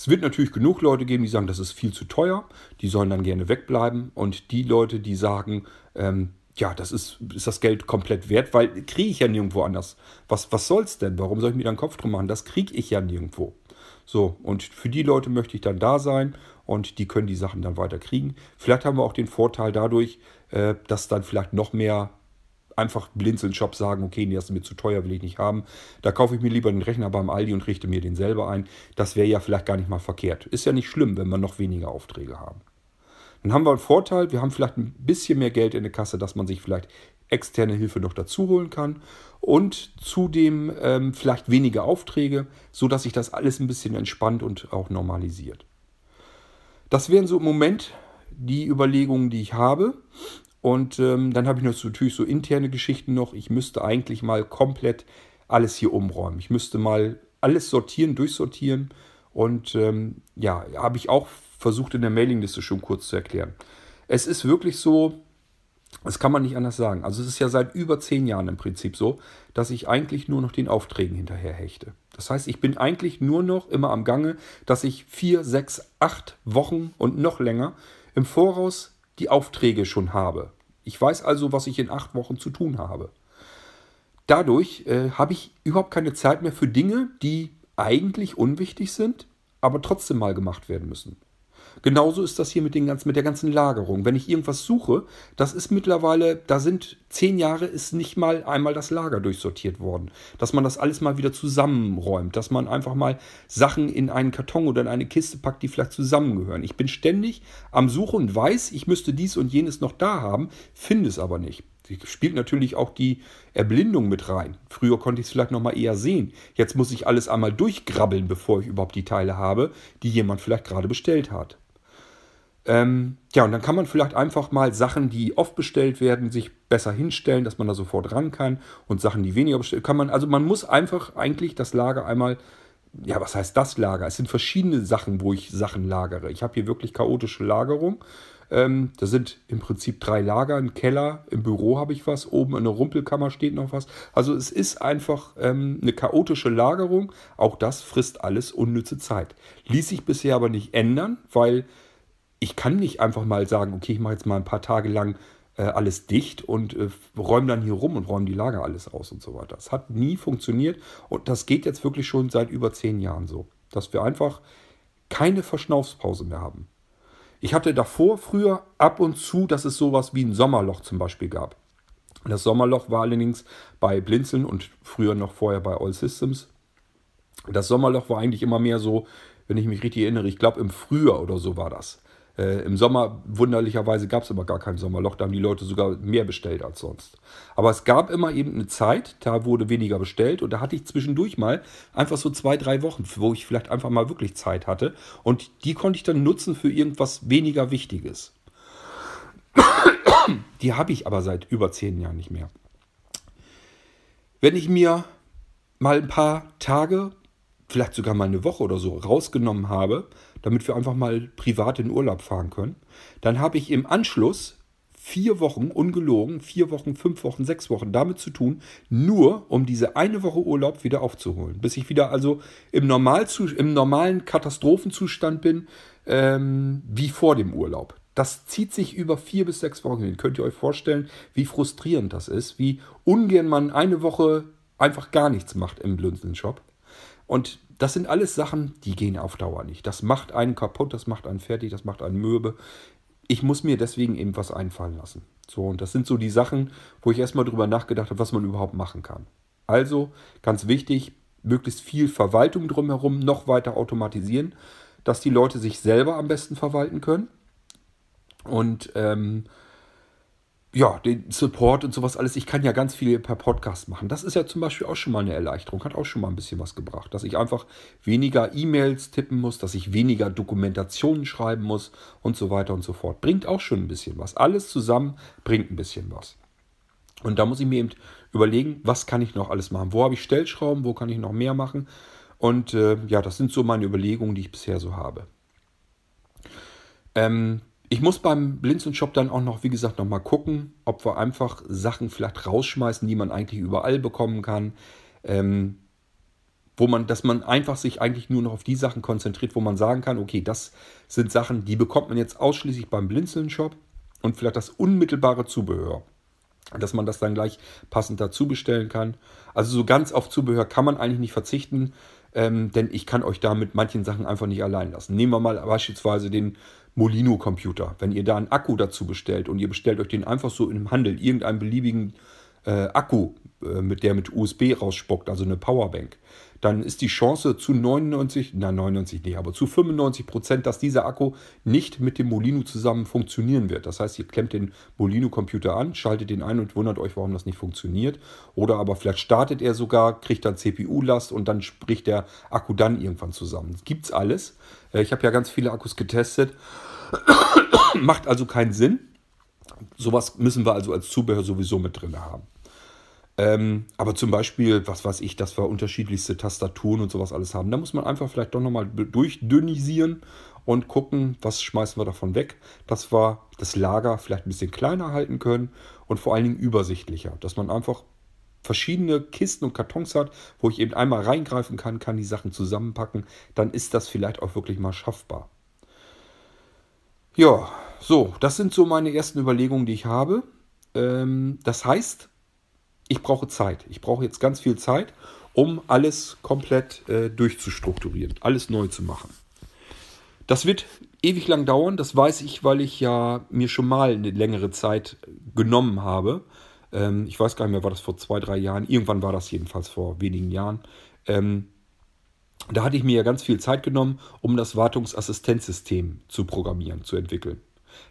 Es wird natürlich genug Leute geben, die sagen, das ist viel zu teuer, die sollen dann gerne wegbleiben. Und die Leute, die sagen, ähm, ja, das ist, ist das Geld komplett wert, weil kriege ich ja nirgendwo anders. Was, was soll's denn? Warum soll ich mir da einen Kopf drum machen? Das kriege ich ja nirgendwo. So, und für die Leute möchte ich dann da sein und die können die Sachen dann weiter kriegen. Vielleicht haben wir auch den Vorteil dadurch, äh, dass dann vielleicht noch mehr einfach blinzeln Shop sagen, okay, nee, das ist mir zu teuer, will ich nicht haben. Da kaufe ich mir lieber den Rechner beim Aldi und richte mir den selber ein. Das wäre ja vielleicht gar nicht mal verkehrt. Ist ja nicht schlimm, wenn wir noch weniger Aufträge haben. Dann haben wir einen Vorteil, wir haben vielleicht ein bisschen mehr Geld in der Kasse, dass man sich vielleicht externe Hilfe noch dazu holen kann und zudem ähm, vielleicht weniger Aufträge, sodass sich das alles ein bisschen entspannt und auch normalisiert. Das wären so im Moment die Überlegungen, die ich habe. Und ähm, dann habe ich noch natürlich so interne Geschichten noch. Ich müsste eigentlich mal komplett alles hier umräumen. Ich müsste mal alles sortieren, durchsortieren. Und ähm, ja, habe ich auch versucht in der Mailingliste schon kurz zu erklären. Es ist wirklich so, das kann man nicht anders sagen. Also es ist ja seit über zehn Jahren im Prinzip so, dass ich eigentlich nur noch den Aufträgen hinterher hechte. Das heißt, ich bin eigentlich nur noch immer am Gange, dass ich vier, sechs, acht Wochen und noch länger im Voraus die Aufträge schon habe. Ich weiß also, was ich in acht Wochen zu tun habe. Dadurch äh, habe ich überhaupt keine Zeit mehr für Dinge, die eigentlich unwichtig sind, aber trotzdem mal gemacht werden müssen. Genauso ist das hier mit, den ganzen, mit der ganzen Lagerung. Wenn ich irgendwas suche, das ist mittlerweile, da sind zehn Jahre, ist nicht mal einmal das Lager durchsortiert worden. Dass man das alles mal wieder zusammenräumt, dass man einfach mal Sachen in einen Karton oder in eine Kiste packt, die vielleicht zusammengehören. Ich bin ständig am Suchen und weiß, ich müsste dies und jenes noch da haben, finde es aber nicht. Spielt natürlich auch die Erblindung mit rein. Früher konnte ich es vielleicht noch mal eher sehen. Jetzt muss ich alles einmal durchgrabbeln, bevor ich überhaupt die Teile habe, die jemand vielleicht gerade bestellt hat. Ähm, ja, und dann kann man vielleicht einfach mal Sachen, die oft bestellt werden, sich besser hinstellen, dass man da sofort ran kann. Und Sachen, die weniger bestellt kann man, also man muss einfach eigentlich das Lager einmal, ja, was heißt das Lager? Es sind verschiedene Sachen, wo ich Sachen lagere. Ich habe hier wirklich chaotische Lagerung. Ähm, da sind im Prinzip drei Lager, ein Keller, im Büro habe ich was, oben in der Rumpelkammer steht noch was. Also es ist einfach ähm, eine chaotische Lagerung. Auch das frisst alles unnütze Zeit. Ließ sich bisher aber nicht ändern, weil ich kann nicht einfach mal sagen, okay, ich mache jetzt mal ein paar Tage lang äh, alles dicht und äh, räume dann hier rum und räume die Lager alles aus und so weiter. Das hat nie funktioniert und das geht jetzt wirklich schon seit über zehn Jahren so, dass wir einfach keine Verschnaufspause mehr haben. Ich hatte davor früher ab und zu, dass es sowas wie ein Sommerloch zum Beispiel gab. Das Sommerloch war allerdings bei Blinzeln und früher noch vorher bei All Systems. Das Sommerloch war eigentlich immer mehr so, wenn ich mich richtig erinnere, ich glaube im Frühjahr oder so war das. Äh, Im Sommer, wunderlicherweise, gab es immer gar kein Sommerloch. Da haben die Leute sogar mehr bestellt als sonst. Aber es gab immer eben eine Zeit, da wurde weniger bestellt. Und da hatte ich zwischendurch mal einfach so zwei, drei Wochen, wo ich vielleicht einfach mal wirklich Zeit hatte. Und die konnte ich dann nutzen für irgendwas weniger Wichtiges. Die habe ich aber seit über zehn Jahren nicht mehr. Wenn ich mir mal ein paar Tage, vielleicht sogar mal eine Woche oder so rausgenommen habe, damit wir einfach mal privat in Urlaub fahren können. Dann habe ich im Anschluss vier Wochen, ungelogen, vier Wochen, fünf Wochen, sechs Wochen damit zu tun, nur um diese eine Woche Urlaub wieder aufzuholen. Bis ich wieder also im, im normalen Katastrophenzustand bin, ähm, wie vor dem Urlaub. Das zieht sich über vier bis sechs Wochen hin. Könnt ihr euch vorstellen, wie frustrierend das ist, wie ungern man eine Woche einfach gar nichts macht im Blödsinn-Shop. Und das sind alles Sachen, die gehen auf Dauer nicht. Das macht einen kaputt, das macht einen fertig, das macht einen mürbe. Ich muss mir deswegen eben was einfallen lassen. So, und das sind so die Sachen, wo ich erstmal drüber nachgedacht habe, was man überhaupt machen kann. Also, ganz wichtig, möglichst viel Verwaltung drumherum noch weiter automatisieren, dass die Leute sich selber am besten verwalten können. Und ähm, ja, den Support und sowas alles. Ich kann ja ganz viel per Podcast machen. Das ist ja zum Beispiel auch schon mal eine Erleichterung, hat auch schon mal ein bisschen was gebracht. Dass ich einfach weniger E-Mails tippen muss, dass ich weniger Dokumentationen schreiben muss und so weiter und so fort. Bringt auch schon ein bisschen was. Alles zusammen bringt ein bisschen was. Und da muss ich mir eben überlegen, was kann ich noch alles machen? Wo habe ich Stellschrauben? Wo kann ich noch mehr machen? Und äh, ja, das sind so meine Überlegungen, die ich bisher so habe. Ähm, ich muss beim Blinzeln-Shop dann auch noch, wie gesagt, nochmal gucken, ob wir einfach Sachen vielleicht rausschmeißen, die man eigentlich überall bekommen kann. Ähm, wo man, dass man einfach sich eigentlich nur noch auf die Sachen konzentriert, wo man sagen kann, okay, das sind Sachen, die bekommt man jetzt ausschließlich beim Blinzeln-Shop und vielleicht das unmittelbare Zubehör. Dass man das dann gleich passend dazu bestellen kann. Also so ganz auf Zubehör kann man eigentlich nicht verzichten, ähm, denn ich kann euch da mit manchen Sachen einfach nicht allein lassen. Nehmen wir mal beispielsweise den Molino-Computer. Wenn ihr da einen Akku dazu bestellt und ihr bestellt euch den einfach so im Handel, irgendeinen beliebigen äh, Akku, äh, mit der mit USB rausspuckt, also eine Powerbank, dann ist die Chance zu 99, na 99 nee, aber zu 95 Prozent, dass dieser Akku nicht mit dem Molino zusammen funktionieren wird. Das heißt, ihr klemmt den Molino-Computer an, schaltet den ein und wundert euch, warum das nicht funktioniert. Oder aber vielleicht startet er sogar, kriegt dann CPU-Last und dann spricht der Akku dann irgendwann zusammen. Das gibt's alles. Äh, ich habe ja ganz viele Akkus getestet. Macht also keinen Sinn. Sowas müssen wir also als Zubehör sowieso mit drin haben. Ähm, aber zum Beispiel, was weiß ich, dass wir unterschiedlichste Tastaturen und sowas alles haben. Da muss man einfach vielleicht doch nochmal durchdünnisieren und gucken, was schmeißen wir davon weg, dass wir das Lager vielleicht ein bisschen kleiner halten können und vor allen Dingen übersichtlicher. Dass man einfach verschiedene Kisten und Kartons hat, wo ich eben einmal reingreifen kann, kann die Sachen zusammenpacken, dann ist das vielleicht auch wirklich mal schaffbar. Ja, so, das sind so meine ersten Überlegungen, die ich habe. Ähm, das heißt, ich brauche Zeit. Ich brauche jetzt ganz viel Zeit, um alles komplett äh, durchzustrukturieren, alles neu zu machen. Das wird ewig lang dauern, das weiß ich, weil ich ja mir schon mal eine längere Zeit genommen habe. Ähm, ich weiß gar nicht mehr, war das vor zwei, drei Jahren. Irgendwann war das jedenfalls vor wenigen Jahren. Ähm, da hatte ich mir ja ganz viel Zeit genommen, um das Wartungsassistenzsystem zu programmieren, zu entwickeln.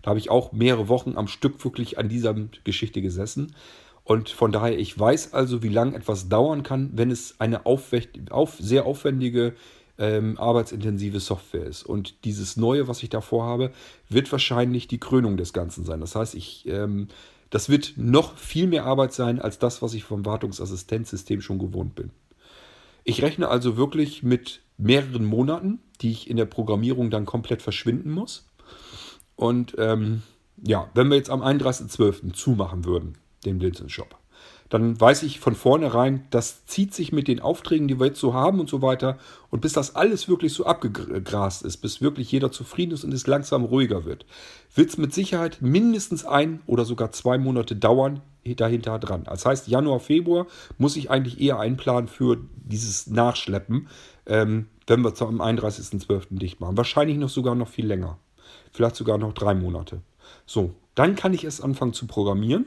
Da habe ich auch mehrere Wochen am Stück wirklich an dieser Geschichte gesessen. Und von daher, ich weiß also, wie lange etwas dauern kann, wenn es eine auf, sehr aufwendige, ähm, arbeitsintensive Software ist. Und dieses Neue, was ich da vorhabe, wird wahrscheinlich die Krönung des Ganzen sein. Das heißt, ich, ähm, das wird noch viel mehr Arbeit sein als das, was ich vom Wartungsassistenzsystem schon gewohnt bin. Ich rechne also wirklich mit mehreren Monaten, die ich in der Programmierung dann komplett verschwinden muss. Und ähm, ja, wenn wir jetzt am 31.12. zumachen würden, den Blinzeln-Shop, dann weiß ich von vornherein, das zieht sich mit den Aufträgen, die wir jetzt so haben und so weiter. Und bis das alles wirklich so abgegrast ist, bis wirklich jeder zufrieden ist und es langsam ruhiger wird, wird es mit Sicherheit mindestens ein oder sogar zwei Monate dauern dahinter dran. Das heißt, Januar, Februar muss ich eigentlich eher einplanen für dieses Nachschleppen, ähm, wenn wir am 31.12. dicht machen. Wahrscheinlich noch sogar noch viel länger. Vielleicht sogar noch drei Monate. So, dann kann ich es anfangen zu programmieren.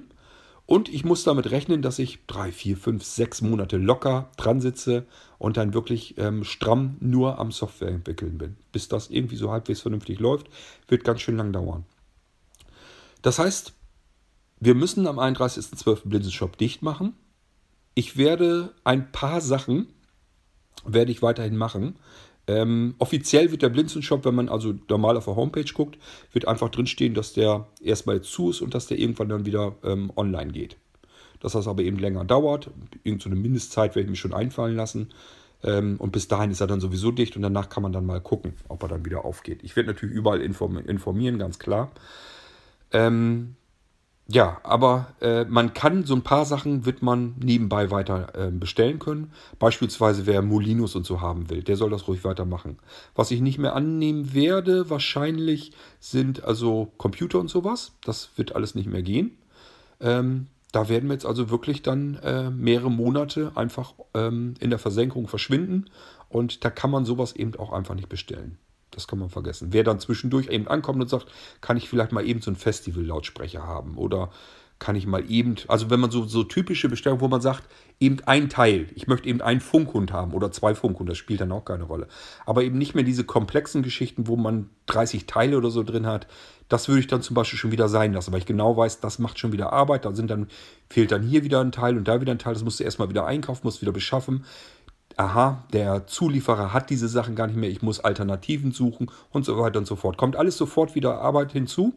Und ich muss damit rechnen, dass ich drei, vier, fünf, sechs Monate locker dran sitze und dann wirklich ähm, stramm nur am Software entwickeln bin. Bis das irgendwie so halbwegs vernünftig läuft, wird ganz schön lang dauern. Das heißt, wir müssen am 31.12. Blinzenshop dicht machen. Ich werde ein paar Sachen werde ich weiterhin machen. Ähm, offiziell wird der Blinzenshop, wenn man also normal auf der Homepage guckt, wird einfach drinstehen, dass der erstmal zu ist und dass der irgendwann dann wieder ähm, online geht. Dass das aber eben länger dauert. Irgendeine so Mindestzeit werde ich mir schon einfallen lassen. Ähm, und bis dahin ist er dann sowieso dicht und danach kann man dann mal gucken, ob er dann wieder aufgeht. Ich werde natürlich überall informieren, ganz klar. Ähm, ja, aber äh, man kann so ein paar Sachen wird man nebenbei weiter äh, bestellen können. Beispielsweise wer Molinos und so haben will, der soll das ruhig weitermachen. Was ich nicht mehr annehmen werde, wahrscheinlich sind also Computer und sowas. Das wird alles nicht mehr gehen. Ähm, da werden wir jetzt also wirklich dann äh, mehrere Monate einfach ähm, in der Versenkung verschwinden und da kann man sowas eben auch einfach nicht bestellen. Das kann man vergessen. Wer dann zwischendurch eben ankommt und sagt, kann ich vielleicht mal eben so einen Festival-Lautsprecher haben oder kann ich mal eben, also wenn man so, so typische Bestellungen, wo man sagt, eben ein Teil, ich möchte eben einen Funkhund haben oder zwei Funkhund, das spielt dann auch keine Rolle. Aber eben nicht mehr diese komplexen Geschichten, wo man 30 Teile oder so drin hat, das würde ich dann zum Beispiel schon wieder sein lassen, weil ich genau weiß, das macht schon wieder Arbeit, da sind dann, fehlt dann hier wieder ein Teil und da wieder ein Teil, das musst du erstmal wieder einkaufen, musst wieder beschaffen aha, der Zulieferer hat diese Sachen gar nicht mehr, ich muss Alternativen suchen und so weiter und so fort. Kommt alles sofort wieder Arbeit hinzu,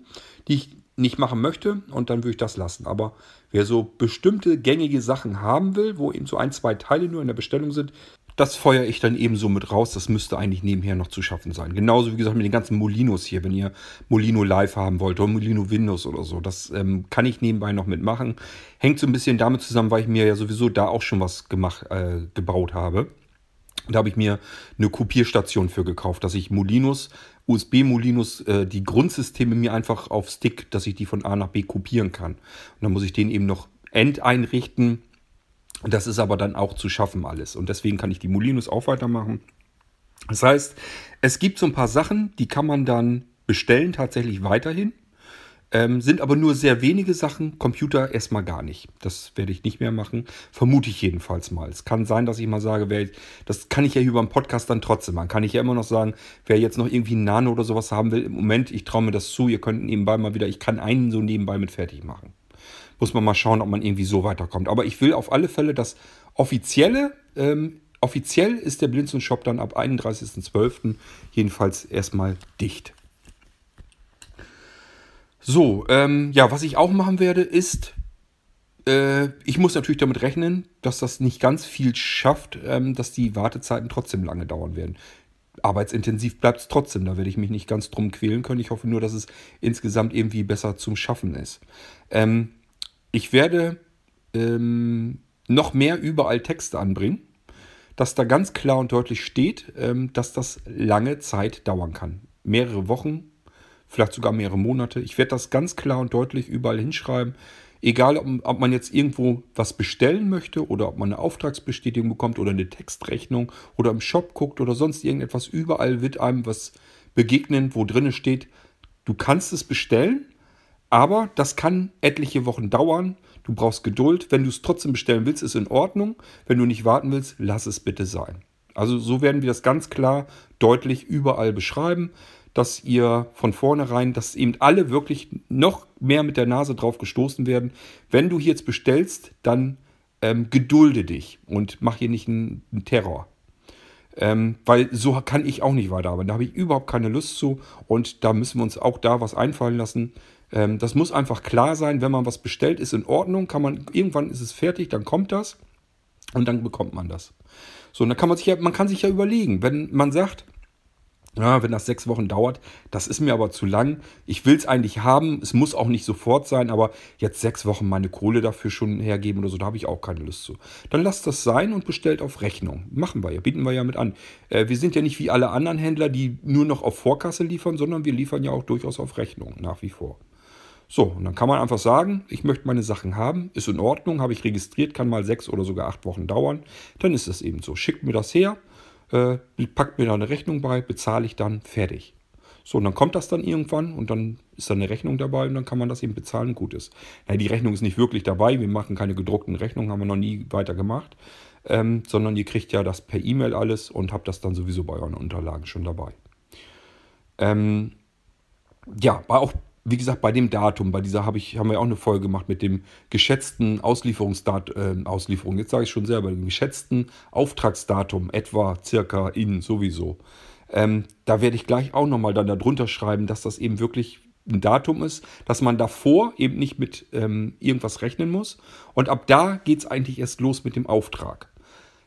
die ich nicht machen möchte und dann würde ich das lassen. Aber wer so bestimmte gängige Sachen haben will, wo eben so ein, zwei Teile nur in der Bestellung sind, das feuere ich dann eben so mit raus. Das müsste eigentlich nebenher noch zu schaffen sein. Genauso wie gesagt mit den ganzen Molinos hier, wenn ihr Molino Live haben wollt oder Molino Windows oder so. Das ähm, kann ich nebenbei noch mitmachen. Hängt so ein bisschen damit zusammen, weil ich mir ja sowieso da auch schon was gemacht, äh, gebaut habe. Da habe ich mir eine Kopierstation für gekauft, dass ich Molinos, USB-Molinos, äh, die Grundsysteme mir einfach auf Stick, dass ich die von A nach B kopieren kann. Und dann muss ich den eben noch endeinrichten das ist aber dann auch zu schaffen alles. Und deswegen kann ich die Molinos auch weitermachen. Das heißt, es gibt so ein paar Sachen, die kann man dann bestellen, tatsächlich weiterhin. Ähm, sind aber nur sehr wenige Sachen. Computer erstmal gar nicht. Das werde ich nicht mehr machen. Vermute ich jedenfalls mal. Es kann sein, dass ich mal sage, wer, das kann ich ja über einen Podcast dann trotzdem machen. Kann ich ja immer noch sagen, wer jetzt noch irgendwie ein Nano oder sowas haben will. Im Moment, ich traue mir das zu. Ihr könnt nebenbei mal wieder, ich kann einen so nebenbei mit fertig machen. Muss man mal schauen, ob man irgendwie so weiterkommt. Aber ich will auf alle Fälle das offizielle, ähm, offiziell ist der Blinzeln-Shop dann ab 31.12. jedenfalls erstmal dicht. So, ähm, ja, was ich auch machen werde, ist äh, ich muss natürlich damit rechnen, dass das nicht ganz viel schafft, ähm, dass die Wartezeiten trotzdem lange dauern werden. Arbeitsintensiv bleibt es trotzdem, da werde ich mich nicht ganz drum quälen können. Ich hoffe nur, dass es insgesamt irgendwie besser zum Schaffen ist. Ähm, ich werde ähm, noch mehr überall Texte anbringen, dass da ganz klar und deutlich steht, ähm, dass das lange Zeit dauern kann. Mehrere Wochen, vielleicht sogar mehrere Monate. Ich werde das ganz klar und deutlich überall hinschreiben. Egal, ob, ob, man jetzt irgendwo was bestellen möchte oder ob man eine Auftragsbestätigung bekommt oder eine Textrechnung oder im Shop guckt oder sonst irgendetwas, überall wird einem was begegnen, wo drin steht, du kannst es bestellen, aber das kann etliche Wochen dauern. Du brauchst Geduld. Wenn du es trotzdem bestellen willst, ist in Ordnung. Wenn du nicht warten willst, lass es bitte sein. Also so werden wir das ganz klar, deutlich überall beschreiben dass ihr von vornherein, dass eben alle wirklich noch mehr mit der Nase drauf gestoßen werden. Wenn du hier jetzt bestellst, dann ähm, gedulde dich und mach hier nicht einen, einen Terror. Ähm, weil so kann ich auch nicht weiterarbeiten. Da habe ich überhaupt keine Lust zu und da müssen wir uns auch da was einfallen lassen. Ähm, das muss einfach klar sein, wenn man was bestellt, ist in Ordnung, kann man, irgendwann ist es fertig, dann kommt das und dann bekommt man das. So, und dann kann man sich ja, man kann sich ja überlegen, wenn man sagt, ja, wenn das sechs Wochen dauert, das ist mir aber zu lang. Ich will es eigentlich haben. Es muss auch nicht sofort sein, aber jetzt sechs Wochen meine Kohle dafür schon hergeben oder so, da habe ich auch keine Lust zu. Dann lasst das sein und bestellt auf Rechnung. Machen wir ja, bieten wir ja mit an. Äh, wir sind ja nicht wie alle anderen Händler, die nur noch auf Vorkasse liefern, sondern wir liefern ja auch durchaus auf Rechnung nach wie vor. So, und dann kann man einfach sagen, ich möchte meine Sachen haben, ist in Ordnung, habe ich registriert, kann mal sechs oder sogar acht Wochen dauern. Dann ist es eben so. Schickt mir das her äh, packt mir da eine Rechnung bei, bezahle ich dann, fertig. So, und dann kommt das dann irgendwann und dann ist da eine Rechnung dabei und dann kann man das eben bezahlen und gut ist. Naja, die Rechnung ist nicht wirklich dabei, wir machen keine gedruckten Rechnungen, haben wir noch nie weiter gemacht, ähm, sondern ihr kriegt ja das per E-Mail alles und habt das dann sowieso bei euren Unterlagen schon dabei. Ähm, ja, auch wie gesagt, bei dem Datum, bei dieser habe ich, haben wir auch eine Folge gemacht mit dem geschätzten Auslieferungsdatum, äh, Auslieferung, jetzt sage ich schon selber, dem geschätzten Auftragsdatum, etwa circa in sowieso. Ähm, da werde ich gleich auch nochmal dann darunter schreiben, dass das eben wirklich ein Datum ist, dass man davor eben nicht mit ähm, irgendwas rechnen muss. Und ab da geht es eigentlich erst los mit dem Auftrag.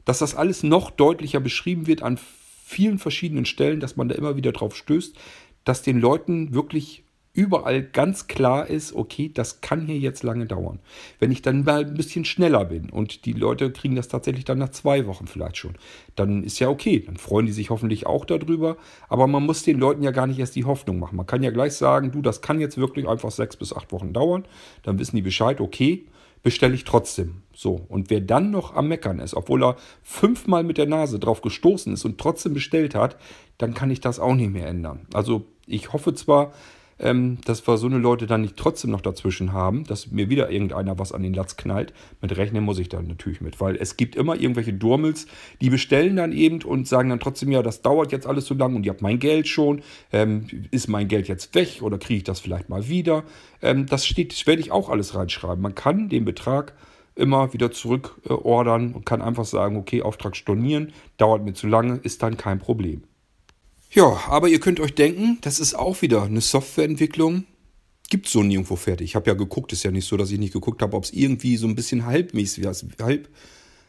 Dass das alles noch deutlicher beschrieben wird an vielen verschiedenen Stellen, dass man da immer wieder drauf stößt, dass den Leuten wirklich überall ganz klar ist, okay, das kann hier jetzt lange dauern. Wenn ich dann mal ein bisschen schneller bin und die Leute kriegen das tatsächlich dann nach zwei Wochen vielleicht schon, dann ist ja okay, dann freuen die sich hoffentlich auch darüber, aber man muss den Leuten ja gar nicht erst die Hoffnung machen. Man kann ja gleich sagen, du, das kann jetzt wirklich einfach sechs bis acht Wochen dauern, dann wissen die Bescheid, okay, bestelle ich trotzdem. So, und wer dann noch am Meckern ist, obwohl er fünfmal mit der Nase drauf gestoßen ist und trotzdem bestellt hat, dann kann ich das auch nicht mehr ändern. Also ich hoffe zwar, ähm, dass wir so eine Leute dann nicht trotzdem noch dazwischen haben, dass mir wieder irgendeiner was an den Latz knallt. Mit rechnen muss ich dann natürlich mit, weil es gibt immer irgendwelche Durmels, die bestellen dann eben und sagen dann trotzdem, ja, das dauert jetzt alles so lange und ihr habt mein Geld schon. Ähm, ist mein Geld jetzt weg oder kriege ich das vielleicht mal wieder? Ähm, das steht, das werde ich auch alles reinschreiben. Man kann den Betrag immer wieder zurückordern äh, und kann einfach sagen, okay, Auftrag stornieren, dauert mir zu lange, ist dann kein Problem. Ja, aber ihr könnt euch denken, das ist auch wieder eine Softwareentwicklung. Gibt so nirgendwo fertig. Ich habe ja geguckt, ist ja nicht so, dass ich nicht geguckt habe, ob es irgendwie so ein bisschen halbmäßig, halb,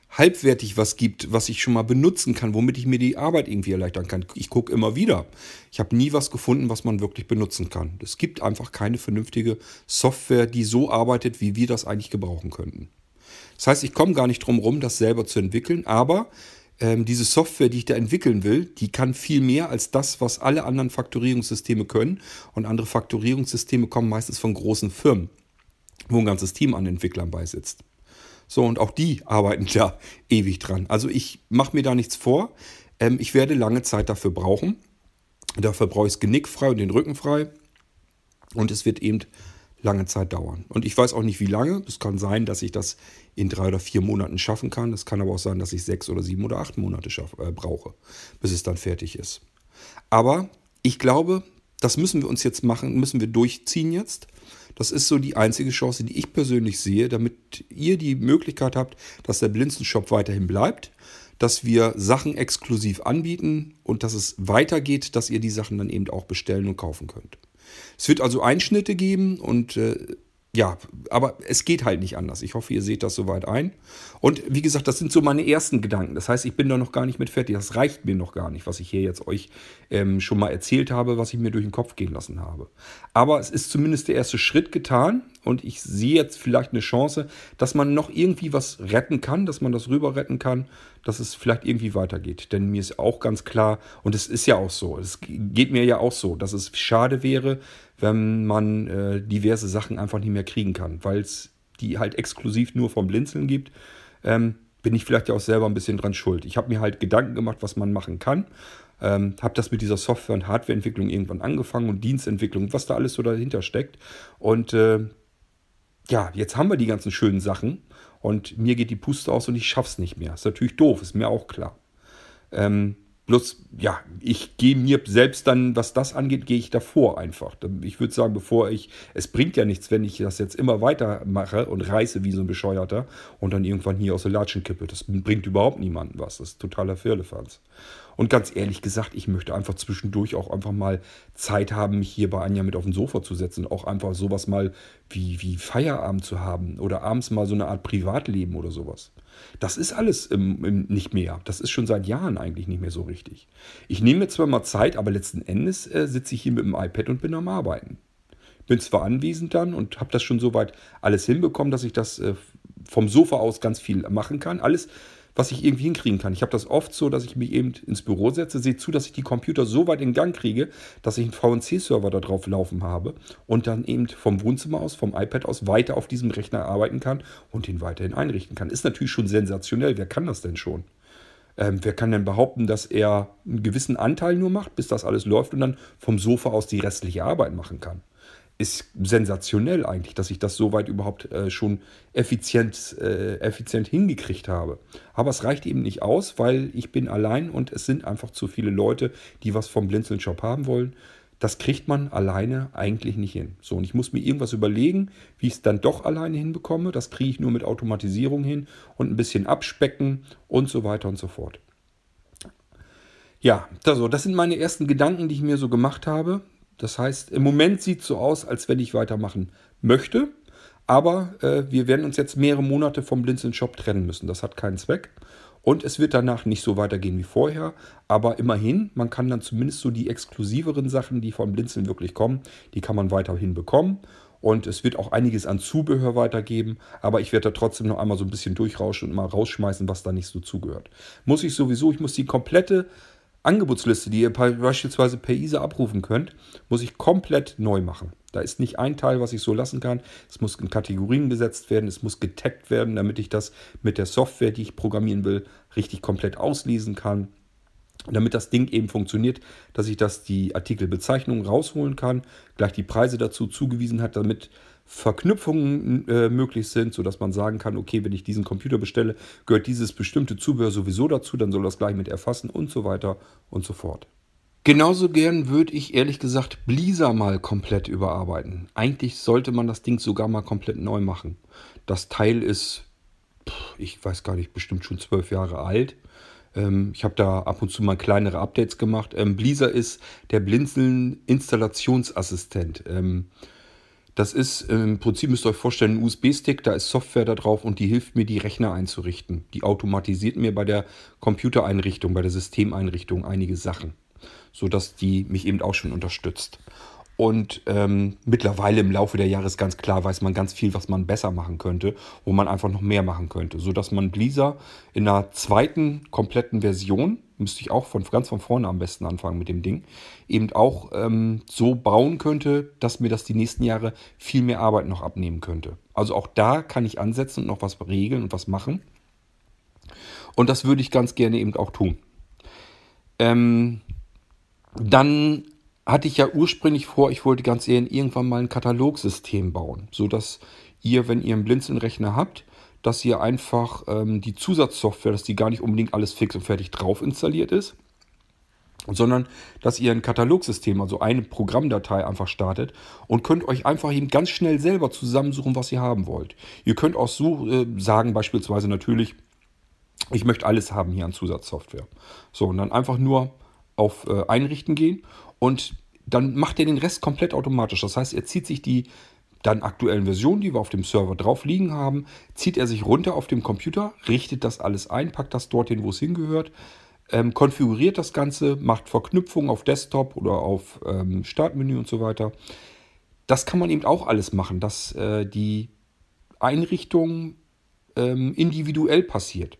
halbwertig was gibt, was ich schon mal benutzen kann, womit ich mir die Arbeit irgendwie erleichtern kann. Ich gucke immer wieder. Ich habe nie was gefunden, was man wirklich benutzen kann. Es gibt einfach keine vernünftige Software, die so arbeitet, wie wir das eigentlich gebrauchen könnten. Das heißt, ich komme gar nicht drum rum, das selber zu entwickeln, aber ähm, diese Software, die ich da entwickeln will, die kann viel mehr als das, was alle anderen Faktorierungssysteme können. Und andere Faktorierungssysteme kommen meistens von großen Firmen, wo ein ganzes Team an Entwicklern beisitzt. So, und auch die arbeiten da ewig dran. Also ich mache mir da nichts vor. Ähm, ich werde lange Zeit dafür brauchen. Dafür brauche ich das Genick frei und den Rücken frei. Und es wird eben lange Zeit dauern. Und ich weiß auch nicht, wie lange. Es kann sein, dass ich das in drei oder vier Monaten schaffen kann. Es kann aber auch sein, dass ich sechs oder sieben oder acht Monate schaff, äh, brauche, bis es dann fertig ist. Aber ich glaube, das müssen wir uns jetzt machen, müssen wir durchziehen jetzt. Das ist so die einzige Chance, die ich persönlich sehe, damit ihr die Möglichkeit habt, dass der Blinzenshop weiterhin bleibt, dass wir Sachen exklusiv anbieten und dass es weitergeht, dass ihr die Sachen dann eben auch bestellen und kaufen könnt. Es wird also Einschnitte geben und äh, ja, aber es geht halt nicht anders. Ich hoffe, ihr seht das soweit ein. Und wie gesagt, das sind so meine ersten Gedanken. Das heißt, ich bin da noch gar nicht mit fertig. Das reicht mir noch gar nicht, was ich hier jetzt euch ähm, schon mal erzählt habe, was ich mir durch den Kopf gehen lassen habe. Aber es ist zumindest der erste Schritt getan und ich sehe jetzt vielleicht eine Chance, dass man noch irgendwie was retten kann, dass man das rüber retten kann, dass es vielleicht irgendwie weitergeht. Denn mir ist auch ganz klar, und es ist ja auch so, es geht mir ja auch so, dass es schade wäre, wenn man äh, diverse Sachen einfach nicht mehr kriegen kann, weil es die halt exklusiv nur vom Blinzeln gibt, ähm, bin ich vielleicht ja auch selber ein bisschen dran schuld. Ich habe mir halt Gedanken gemacht, was man machen kann. Ähm, habe das mit dieser Software- und Hardwareentwicklung irgendwann angefangen und Dienstentwicklung, was da alles so dahinter steckt. Und äh, ja, jetzt haben wir die ganzen schönen Sachen und mir geht die Puste aus und ich schaff's nicht mehr. Ist natürlich doof, ist mir auch klar. Ähm, Bloß, ja, ich gehe mir selbst dann, was das angeht, gehe ich davor einfach. Ich würde sagen, bevor ich, es bringt ja nichts, wenn ich das jetzt immer weiter mache und reiße wie so ein Bescheuerter und dann irgendwann hier aus der Latschen kippe. Das bringt überhaupt niemanden was. Das ist totaler Firlefanz. Und ganz ehrlich gesagt, ich möchte einfach zwischendurch auch einfach mal Zeit haben, mich hier bei Anja mit auf den Sofa zu setzen. Auch einfach sowas mal wie, wie Feierabend zu haben oder abends mal so eine Art Privatleben oder sowas. Das ist alles im, im nicht mehr. Das ist schon seit Jahren eigentlich nicht mehr so richtig. Ich nehme mir zwar mal Zeit, aber letzten Endes äh, sitze ich hier mit dem iPad und bin am Arbeiten. Bin zwar anwesend dann und habe das schon soweit alles hinbekommen, dass ich das äh, vom Sofa aus ganz viel machen kann. Alles was ich irgendwie hinkriegen kann. Ich habe das oft so, dass ich mich eben ins Büro setze, sehe zu, dass ich die Computer so weit in Gang kriege, dass ich einen VNC-Server da drauf laufen habe und dann eben vom Wohnzimmer aus, vom iPad aus weiter auf diesem Rechner arbeiten kann und ihn weiterhin einrichten kann. Ist natürlich schon sensationell. Wer kann das denn schon? Ähm, wer kann denn behaupten, dass er einen gewissen Anteil nur macht, bis das alles läuft und dann vom Sofa aus die restliche Arbeit machen kann? Ist sensationell eigentlich, dass ich das so weit überhaupt äh, schon effizient, äh, effizient hingekriegt habe. Aber es reicht eben nicht aus, weil ich bin allein und es sind einfach zu viele Leute, die was vom Blinzeln-Shop haben wollen. Das kriegt man alleine eigentlich nicht hin. So, und ich muss mir irgendwas überlegen, wie ich es dann doch alleine hinbekomme. Das kriege ich nur mit Automatisierung hin und ein bisschen abspecken und so weiter und so fort. Ja, also das sind meine ersten Gedanken, die ich mir so gemacht habe. Das heißt, im Moment sieht es so aus, als wenn ich weitermachen möchte. Aber äh, wir werden uns jetzt mehrere Monate vom Blinzeln Shop trennen müssen. Das hat keinen Zweck. Und es wird danach nicht so weitergehen wie vorher. Aber immerhin, man kann dann zumindest so die exklusiveren Sachen, die vom Blinzeln wirklich kommen, die kann man weiterhin bekommen. Und es wird auch einiges an Zubehör weitergeben. Aber ich werde da trotzdem noch einmal so ein bisschen durchrauschen und mal rausschmeißen, was da nicht so zugehört. Muss ich sowieso, ich muss die komplette Angebotsliste, die ihr beispielsweise per ISA abrufen könnt, muss ich komplett neu machen. Da ist nicht ein Teil, was ich so lassen kann. Es muss in Kategorien gesetzt werden, es muss getaggt werden, damit ich das mit der Software, die ich programmieren will, richtig komplett auslesen kann. Damit das Ding eben funktioniert, dass ich das die Artikelbezeichnung rausholen kann, gleich die Preise dazu zugewiesen hat, damit Verknüpfungen äh, möglich sind, sodass man sagen kann, okay, wenn ich diesen Computer bestelle, gehört dieses bestimmte Zubehör sowieso dazu, dann soll das gleich mit erfassen und so weiter und so fort. Genauso gern würde ich ehrlich gesagt Blisa mal komplett überarbeiten. Eigentlich sollte man das Ding sogar mal komplett neu machen. Das Teil ist, ich weiß gar nicht, bestimmt schon zwölf Jahre alt. Ähm, ich habe da ab und zu mal kleinere Updates gemacht. Ähm, Blisa ist der Blinzeln Installationsassistent. Ähm, das ist im Prinzip, müsst ihr euch vorstellen, ein USB-Stick, da ist Software da drauf und die hilft mir, die Rechner einzurichten. Die automatisiert mir bei der Computereinrichtung, bei der Systemeinrichtung einige Sachen, sodass die mich eben auch schon unterstützt. Und ähm, mittlerweile im Laufe der Jahre ist ganz klar, weiß man ganz viel, was man besser machen könnte, wo man einfach noch mehr machen könnte. Sodass man Blisa in einer zweiten kompletten Version, müsste ich auch von ganz von vorne am besten anfangen mit dem Ding, eben auch ähm, so bauen könnte, dass mir das die nächsten Jahre viel mehr Arbeit noch abnehmen könnte. Also auch da kann ich ansetzen und noch was regeln und was machen. Und das würde ich ganz gerne eben auch tun. Ähm, dann hatte ich ja ursprünglich vor, ich wollte ganz eher irgendwann mal ein Katalogsystem bauen, sodass ihr, wenn ihr einen Blinzeln-Rechner habt, dass ihr einfach ähm, die Zusatzsoftware, dass die gar nicht unbedingt alles fix und fertig drauf installiert ist, sondern dass ihr ein Katalogsystem, also eine Programmdatei einfach startet und könnt euch einfach eben ganz schnell selber zusammensuchen, was ihr haben wollt. Ihr könnt auch so äh, sagen, beispielsweise natürlich, ich möchte alles haben hier an Zusatzsoftware. So, und dann einfach nur auf äh, Einrichten gehen und dann macht er den Rest komplett automatisch. Das heißt, er zieht sich die dann aktuellen Versionen, die wir auf dem Server drauf liegen haben, zieht er sich runter auf dem Computer, richtet das alles ein, packt das dorthin, wo es hingehört, ähm, konfiguriert das Ganze, macht Verknüpfungen auf Desktop oder auf ähm, Startmenü und so weiter. Das kann man eben auch alles machen, dass äh, die Einrichtung ähm, individuell passiert.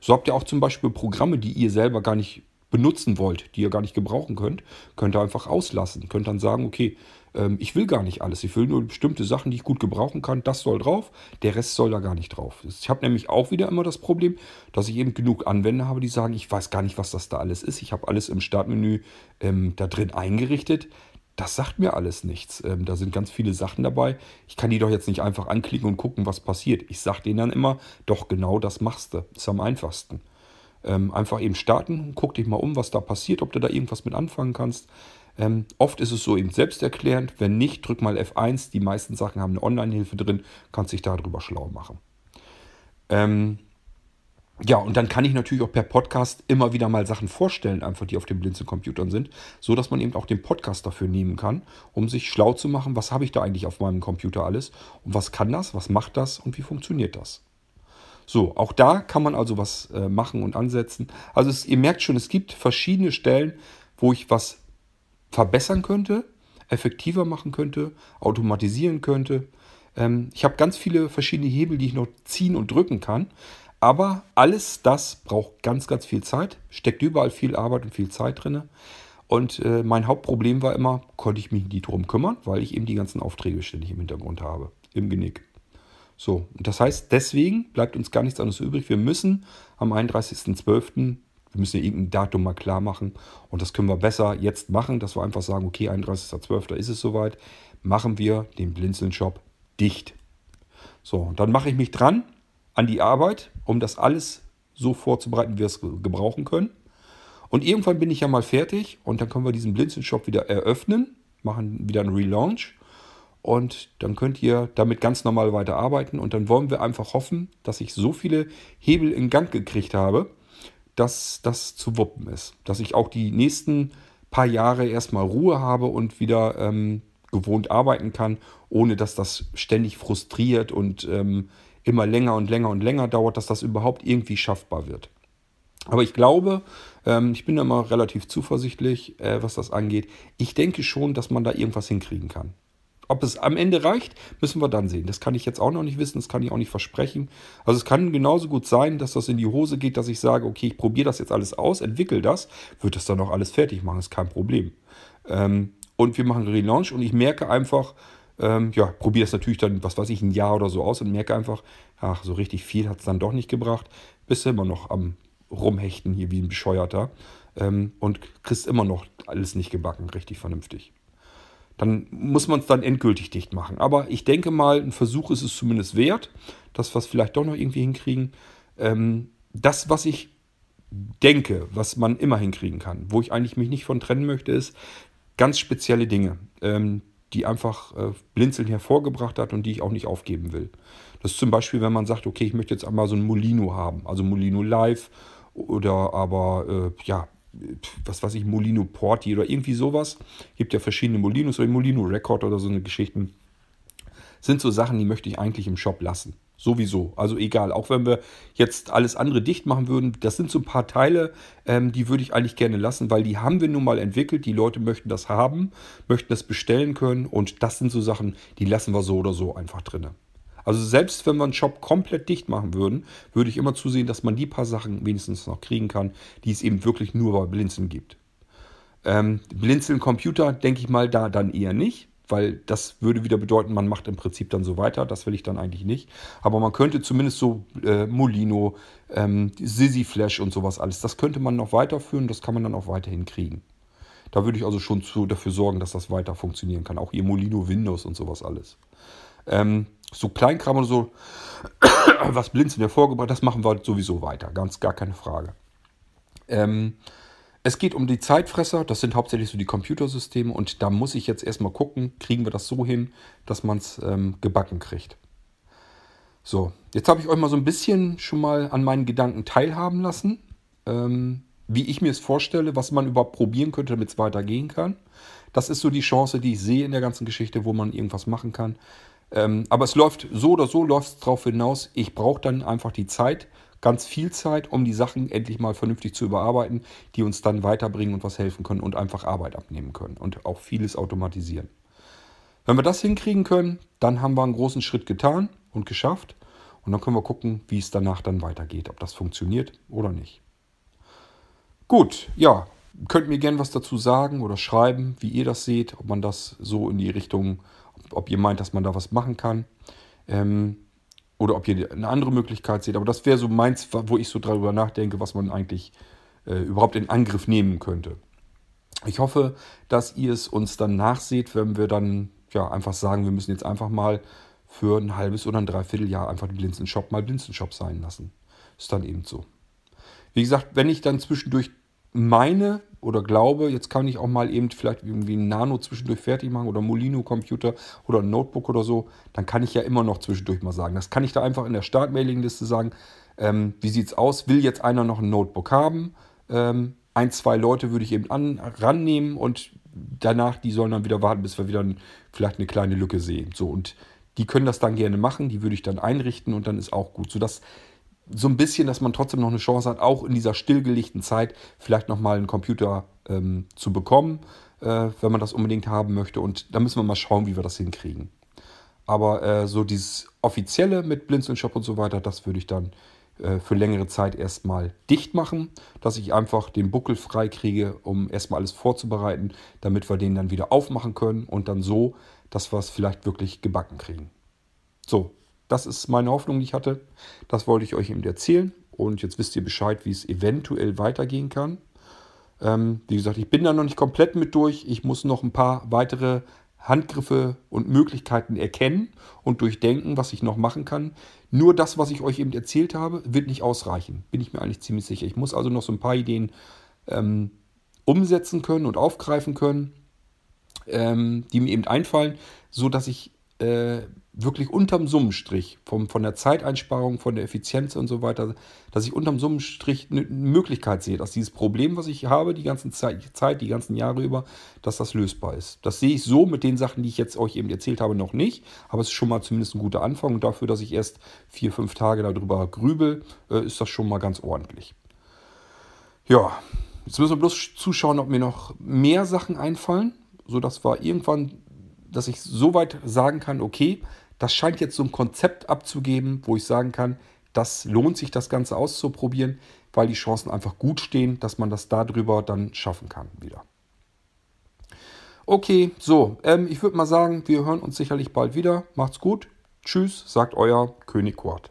So habt ihr auch zum Beispiel Programme, die ihr selber gar nicht benutzen wollt, die ihr gar nicht gebrauchen könnt, könnt ihr einfach auslassen. Könnt dann sagen, okay, ähm, ich will gar nicht alles. Ich will nur bestimmte Sachen, die ich gut gebrauchen kann. Das soll drauf. Der Rest soll da gar nicht drauf. Ich habe nämlich auch wieder immer das Problem, dass ich eben genug Anwender habe, die sagen, ich weiß gar nicht, was das da alles ist. Ich habe alles im Startmenü ähm, da drin eingerichtet. Das sagt mir alles nichts. Ähm, da sind ganz viele Sachen dabei. Ich kann die doch jetzt nicht einfach anklicken und gucken, was passiert. Ich sage denen dann immer, doch genau das machst du. Ist am einfachsten. Ähm, einfach eben starten, guck dich mal um, was da passiert, ob du da irgendwas mit anfangen kannst. Ähm, oft ist es so eben selbsterklärend. Wenn nicht, drück mal F1. Die meisten Sachen haben eine Online-Hilfe drin, kannst dich darüber schlau machen. Ähm, ja, und dann kann ich natürlich auch per Podcast immer wieder mal Sachen vorstellen, einfach die auf den Blinzeln-Computern sind, so dass man eben auch den Podcast dafür nehmen kann, um sich schlau zu machen, was habe ich da eigentlich auf meinem Computer alles und was kann das, was macht das und wie funktioniert das. So, auch da kann man also was äh, machen und ansetzen. Also es, ihr merkt schon, es gibt verschiedene Stellen, wo ich was verbessern könnte, effektiver machen könnte, automatisieren könnte. Ähm, ich habe ganz viele verschiedene Hebel, die ich noch ziehen und drücken kann. Aber alles das braucht ganz, ganz viel Zeit, steckt überall viel Arbeit und viel Zeit drin. Und äh, mein Hauptproblem war immer, konnte ich mich nicht drum kümmern, weil ich eben die ganzen Aufträge ständig im Hintergrund habe, im Genick. So, und das heißt, deswegen bleibt uns gar nichts anderes übrig. Wir müssen am 31.12. Wir müssen ja irgendein Datum mal klar machen. Und das können wir besser jetzt machen, dass wir einfach sagen, okay, 31.12. ist es soweit. Machen wir den Blinzeln-Shop dicht. So, dann mache ich mich dran an die Arbeit, um das alles so vorzubereiten, wie wir es gebrauchen können. Und irgendwann bin ich ja mal fertig und dann können wir diesen Blinzeln-Shop wieder eröffnen, machen wieder einen Relaunch. Und dann könnt ihr damit ganz normal weiterarbeiten. Und dann wollen wir einfach hoffen, dass ich so viele Hebel in Gang gekriegt habe, dass das zu wuppen ist. Dass ich auch die nächsten paar Jahre erstmal Ruhe habe und wieder ähm, gewohnt arbeiten kann, ohne dass das ständig frustriert und ähm, immer länger und länger und länger dauert, dass das überhaupt irgendwie schaffbar wird. Aber ich glaube, ähm, ich bin da mal relativ zuversichtlich, äh, was das angeht. Ich denke schon, dass man da irgendwas hinkriegen kann. Ob es am Ende reicht, müssen wir dann sehen. Das kann ich jetzt auch noch nicht wissen, das kann ich auch nicht versprechen. Also es kann genauso gut sein, dass das in die Hose geht, dass ich sage, okay, ich probiere das jetzt alles aus, entwickle das, wird das dann auch alles fertig machen, ist kein Problem. Ähm, und wir machen Relaunch und ich merke einfach, ähm, ja, probiere es natürlich dann, was weiß ich, ein Jahr oder so aus und merke einfach, ach, so richtig viel hat es dann doch nicht gebracht. Bist immer noch am Rumhechten hier wie ein Bescheuerter ähm, und kriegst immer noch alles nicht gebacken, richtig vernünftig dann muss man es dann endgültig dicht machen. Aber ich denke mal, ein Versuch ist es zumindest wert, dass wir es vielleicht doch noch irgendwie hinkriegen. Ähm, das, was ich denke, was man immer hinkriegen kann, wo ich eigentlich mich nicht von trennen möchte, ist ganz spezielle Dinge, ähm, die einfach äh, Blinzeln hervorgebracht hat und die ich auch nicht aufgeben will. Das ist zum Beispiel, wenn man sagt, okay, ich möchte jetzt einmal so ein Molino haben, also Molino Live oder aber äh, ja, was weiß ich, Molino Porti oder irgendwie sowas. Gibt ja verschiedene Molinos oder Molino Record oder so eine Geschichten. Sind so Sachen, die möchte ich eigentlich im Shop lassen. Sowieso. Also egal. Auch wenn wir jetzt alles andere dicht machen würden, das sind so ein paar Teile, ähm, die würde ich eigentlich gerne lassen, weil die haben wir nun mal entwickelt. Die Leute möchten das haben, möchten das bestellen können und das sind so Sachen, die lassen wir so oder so einfach drin. Also selbst wenn wir einen Shop komplett dicht machen würden, würde ich immer zusehen, dass man die paar Sachen wenigstens noch kriegen kann, die es eben wirklich nur bei Blinzeln gibt. Ähm, Blinzeln Computer denke ich mal da dann eher nicht, weil das würde wieder bedeuten, man macht im Prinzip dann so weiter. Das will ich dann eigentlich nicht. Aber man könnte zumindest so äh, Molino, ähm, Sisi Flash und sowas alles, das könnte man noch weiterführen, das kann man dann auch weiterhin kriegen. Da würde ich also schon zu, dafür sorgen, dass das weiter funktionieren kann. Auch ihr Molino Windows und sowas alles. Ähm, so Kleinkram und so, was Blinzeln hervorgebracht, das machen wir sowieso weiter. Ganz gar keine Frage. Ähm, es geht um die Zeitfresser, das sind hauptsächlich so die Computersysteme und da muss ich jetzt erstmal gucken, kriegen wir das so hin, dass man es ähm, gebacken kriegt. So, jetzt habe ich euch mal so ein bisschen schon mal an meinen Gedanken teilhaben lassen, ähm, wie ich mir es vorstelle, was man überhaupt probieren könnte, damit es weitergehen kann. Das ist so die Chance, die ich sehe in der ganzen Geschichte, wo man irgendwas machen kann. Ähm, aber es läuft so oder so, läuft darauf hinaus, ich brauche dann einfach die Zeit, ganz viel Zeit, um die Sachen endlich mal vernünftig zu überarbeiten, die uns dann weiterbringen und was helfen können und einfach Arbeit abnehmen können und auch vieles automatisieren. Wenn wir das hinkriegen können, dann haben wir einen großen Schritt getan und geschafft. Und dann können wir gucken, wie es danach dann weitergeht, ob das funktioniert oder nicht. Gut, ja, könnt mir gerne was dazu sagen oder schreiben, wie ihr das seht, ob man das so in die Richtung, ob ihr meint, dass man da was machen kann. Ähm, oder ob ihr eine andere Möglichkeit seht. Aber das wäre so meins, wo ich so darüber nachdenke, was man eigentlich äh, überhaupt in Angriff nehmen könnte. Ich hoffe, dass ihr es uns dann nachseht, wenn wir dann ja einfach sagen, wir müssen jetzt einfach mal für ein halbes oder ein Dreivierteljahr einfach den Blinzenshop mal Blinzenshop sein lassen. Ist dann eben so. Wie gesagt, wenn ich dann zwischendurch meine oder glaube, jetzt kann ich auch mal eben vielleicht irgendwie ein Nano zwischendurch fertig machen oder Molino-Computer oder ein Notebook oder so, dann kann ich ja immer noch zwischendurch mal sagen. Das kann ich da einfach in der Start-Mailing-Liste sagen. Ähm, wie sieht es aus? Will jetzt einer noch ein Notebook haben? Ähm, ein, zwei Leute würde ich eben an, rannehmen und danach, die sollen dann wieder warten, bis wir wieder ein, vielleicht eine kleine Lücke sehen. So, und die können das dann gerne machen, die würde ich dann einrichten und dann ist auch gut. Sodass so ein bisschen, dass man trotzdem noch eine Chance hat, auch in dieser stillgelegten Zeit vielleicht nochmal einen Computer ähm, zu bekommen, äh, wenn man das unbedingt haben möchte. Und da müssen wir mal schauen, wie wir das hinkriegen. Aber äh, so dieses offizielle mit Blinzeln Shop und so weiter, das würde ich dann äh, für längere Zeit erstmal dicht machen, dass ich einfach den Buckel frei kriege, um erstmal alles vorzubereiten, damit wir den dann wieder aufmachen können und dann so, dass wir es vielleicht wirklich gebacken kriegen. So, das ist meine Hoffnung, die ich hatte. Das wollte ich euch eben erzählen. Und jetzt wisst ihr Bescheid, wie es eventuell weitergehen kann. Ähm, wie gesagt, ich bin da noch nicht komplett mit durch. Ich muss noch ein paar weitere Handgriffe und Möglichkeiten erkennen und durchdenken, was ich noch machen kann. Nur das, was ich euch eben erzählt habe, wird nicht ausreichen. Bin ich mir eigentlich ziemlich sicher. Ich muss also noch so ein paar Ideen ähm, umsetzen können und aufgreifen können, ähm, die mir eben einfallen, so dass ich äh, wirklich unterm Summenstrich, vom, von der Zeiteinsparung, von der Effizienz und so weiter, dass ich unterm Summenstrich eine Möglichkeit sehe, dass dieses Problem, was ich habe, die ganze Zeit, die ganzen Jahre über, dass das lösbar ist. Das sehe ich so mit den Sachen, die ich jetzt euch eben erzählt habe, noch nicht, aber es ist schon mal zumindest ein guter Anfang und dafür, dass ich erst vier, fünf Tage darüber grübel, äh, ist das schon mal ganz ordentlich. Ja, jetzt müssen wir bloß zuschauen, ob mir noch mehr Sachen einfallen, sodass wir irgendwann dass ich so weit sagen kann, okay, das scheint jetzt so ein Konzept abzugeben, wo ich sagen kann, das lohnt sich, das Ganze auszuprobieren, weil die Chancen einfach gut stehen, dass man das darüber dann schaffen kann wieder. Okay, so, ähm, ich würde mal sagen, wir hören uns sicherlich bald wieder. Macht's gut. Tschüss, sagt euer König Kurt.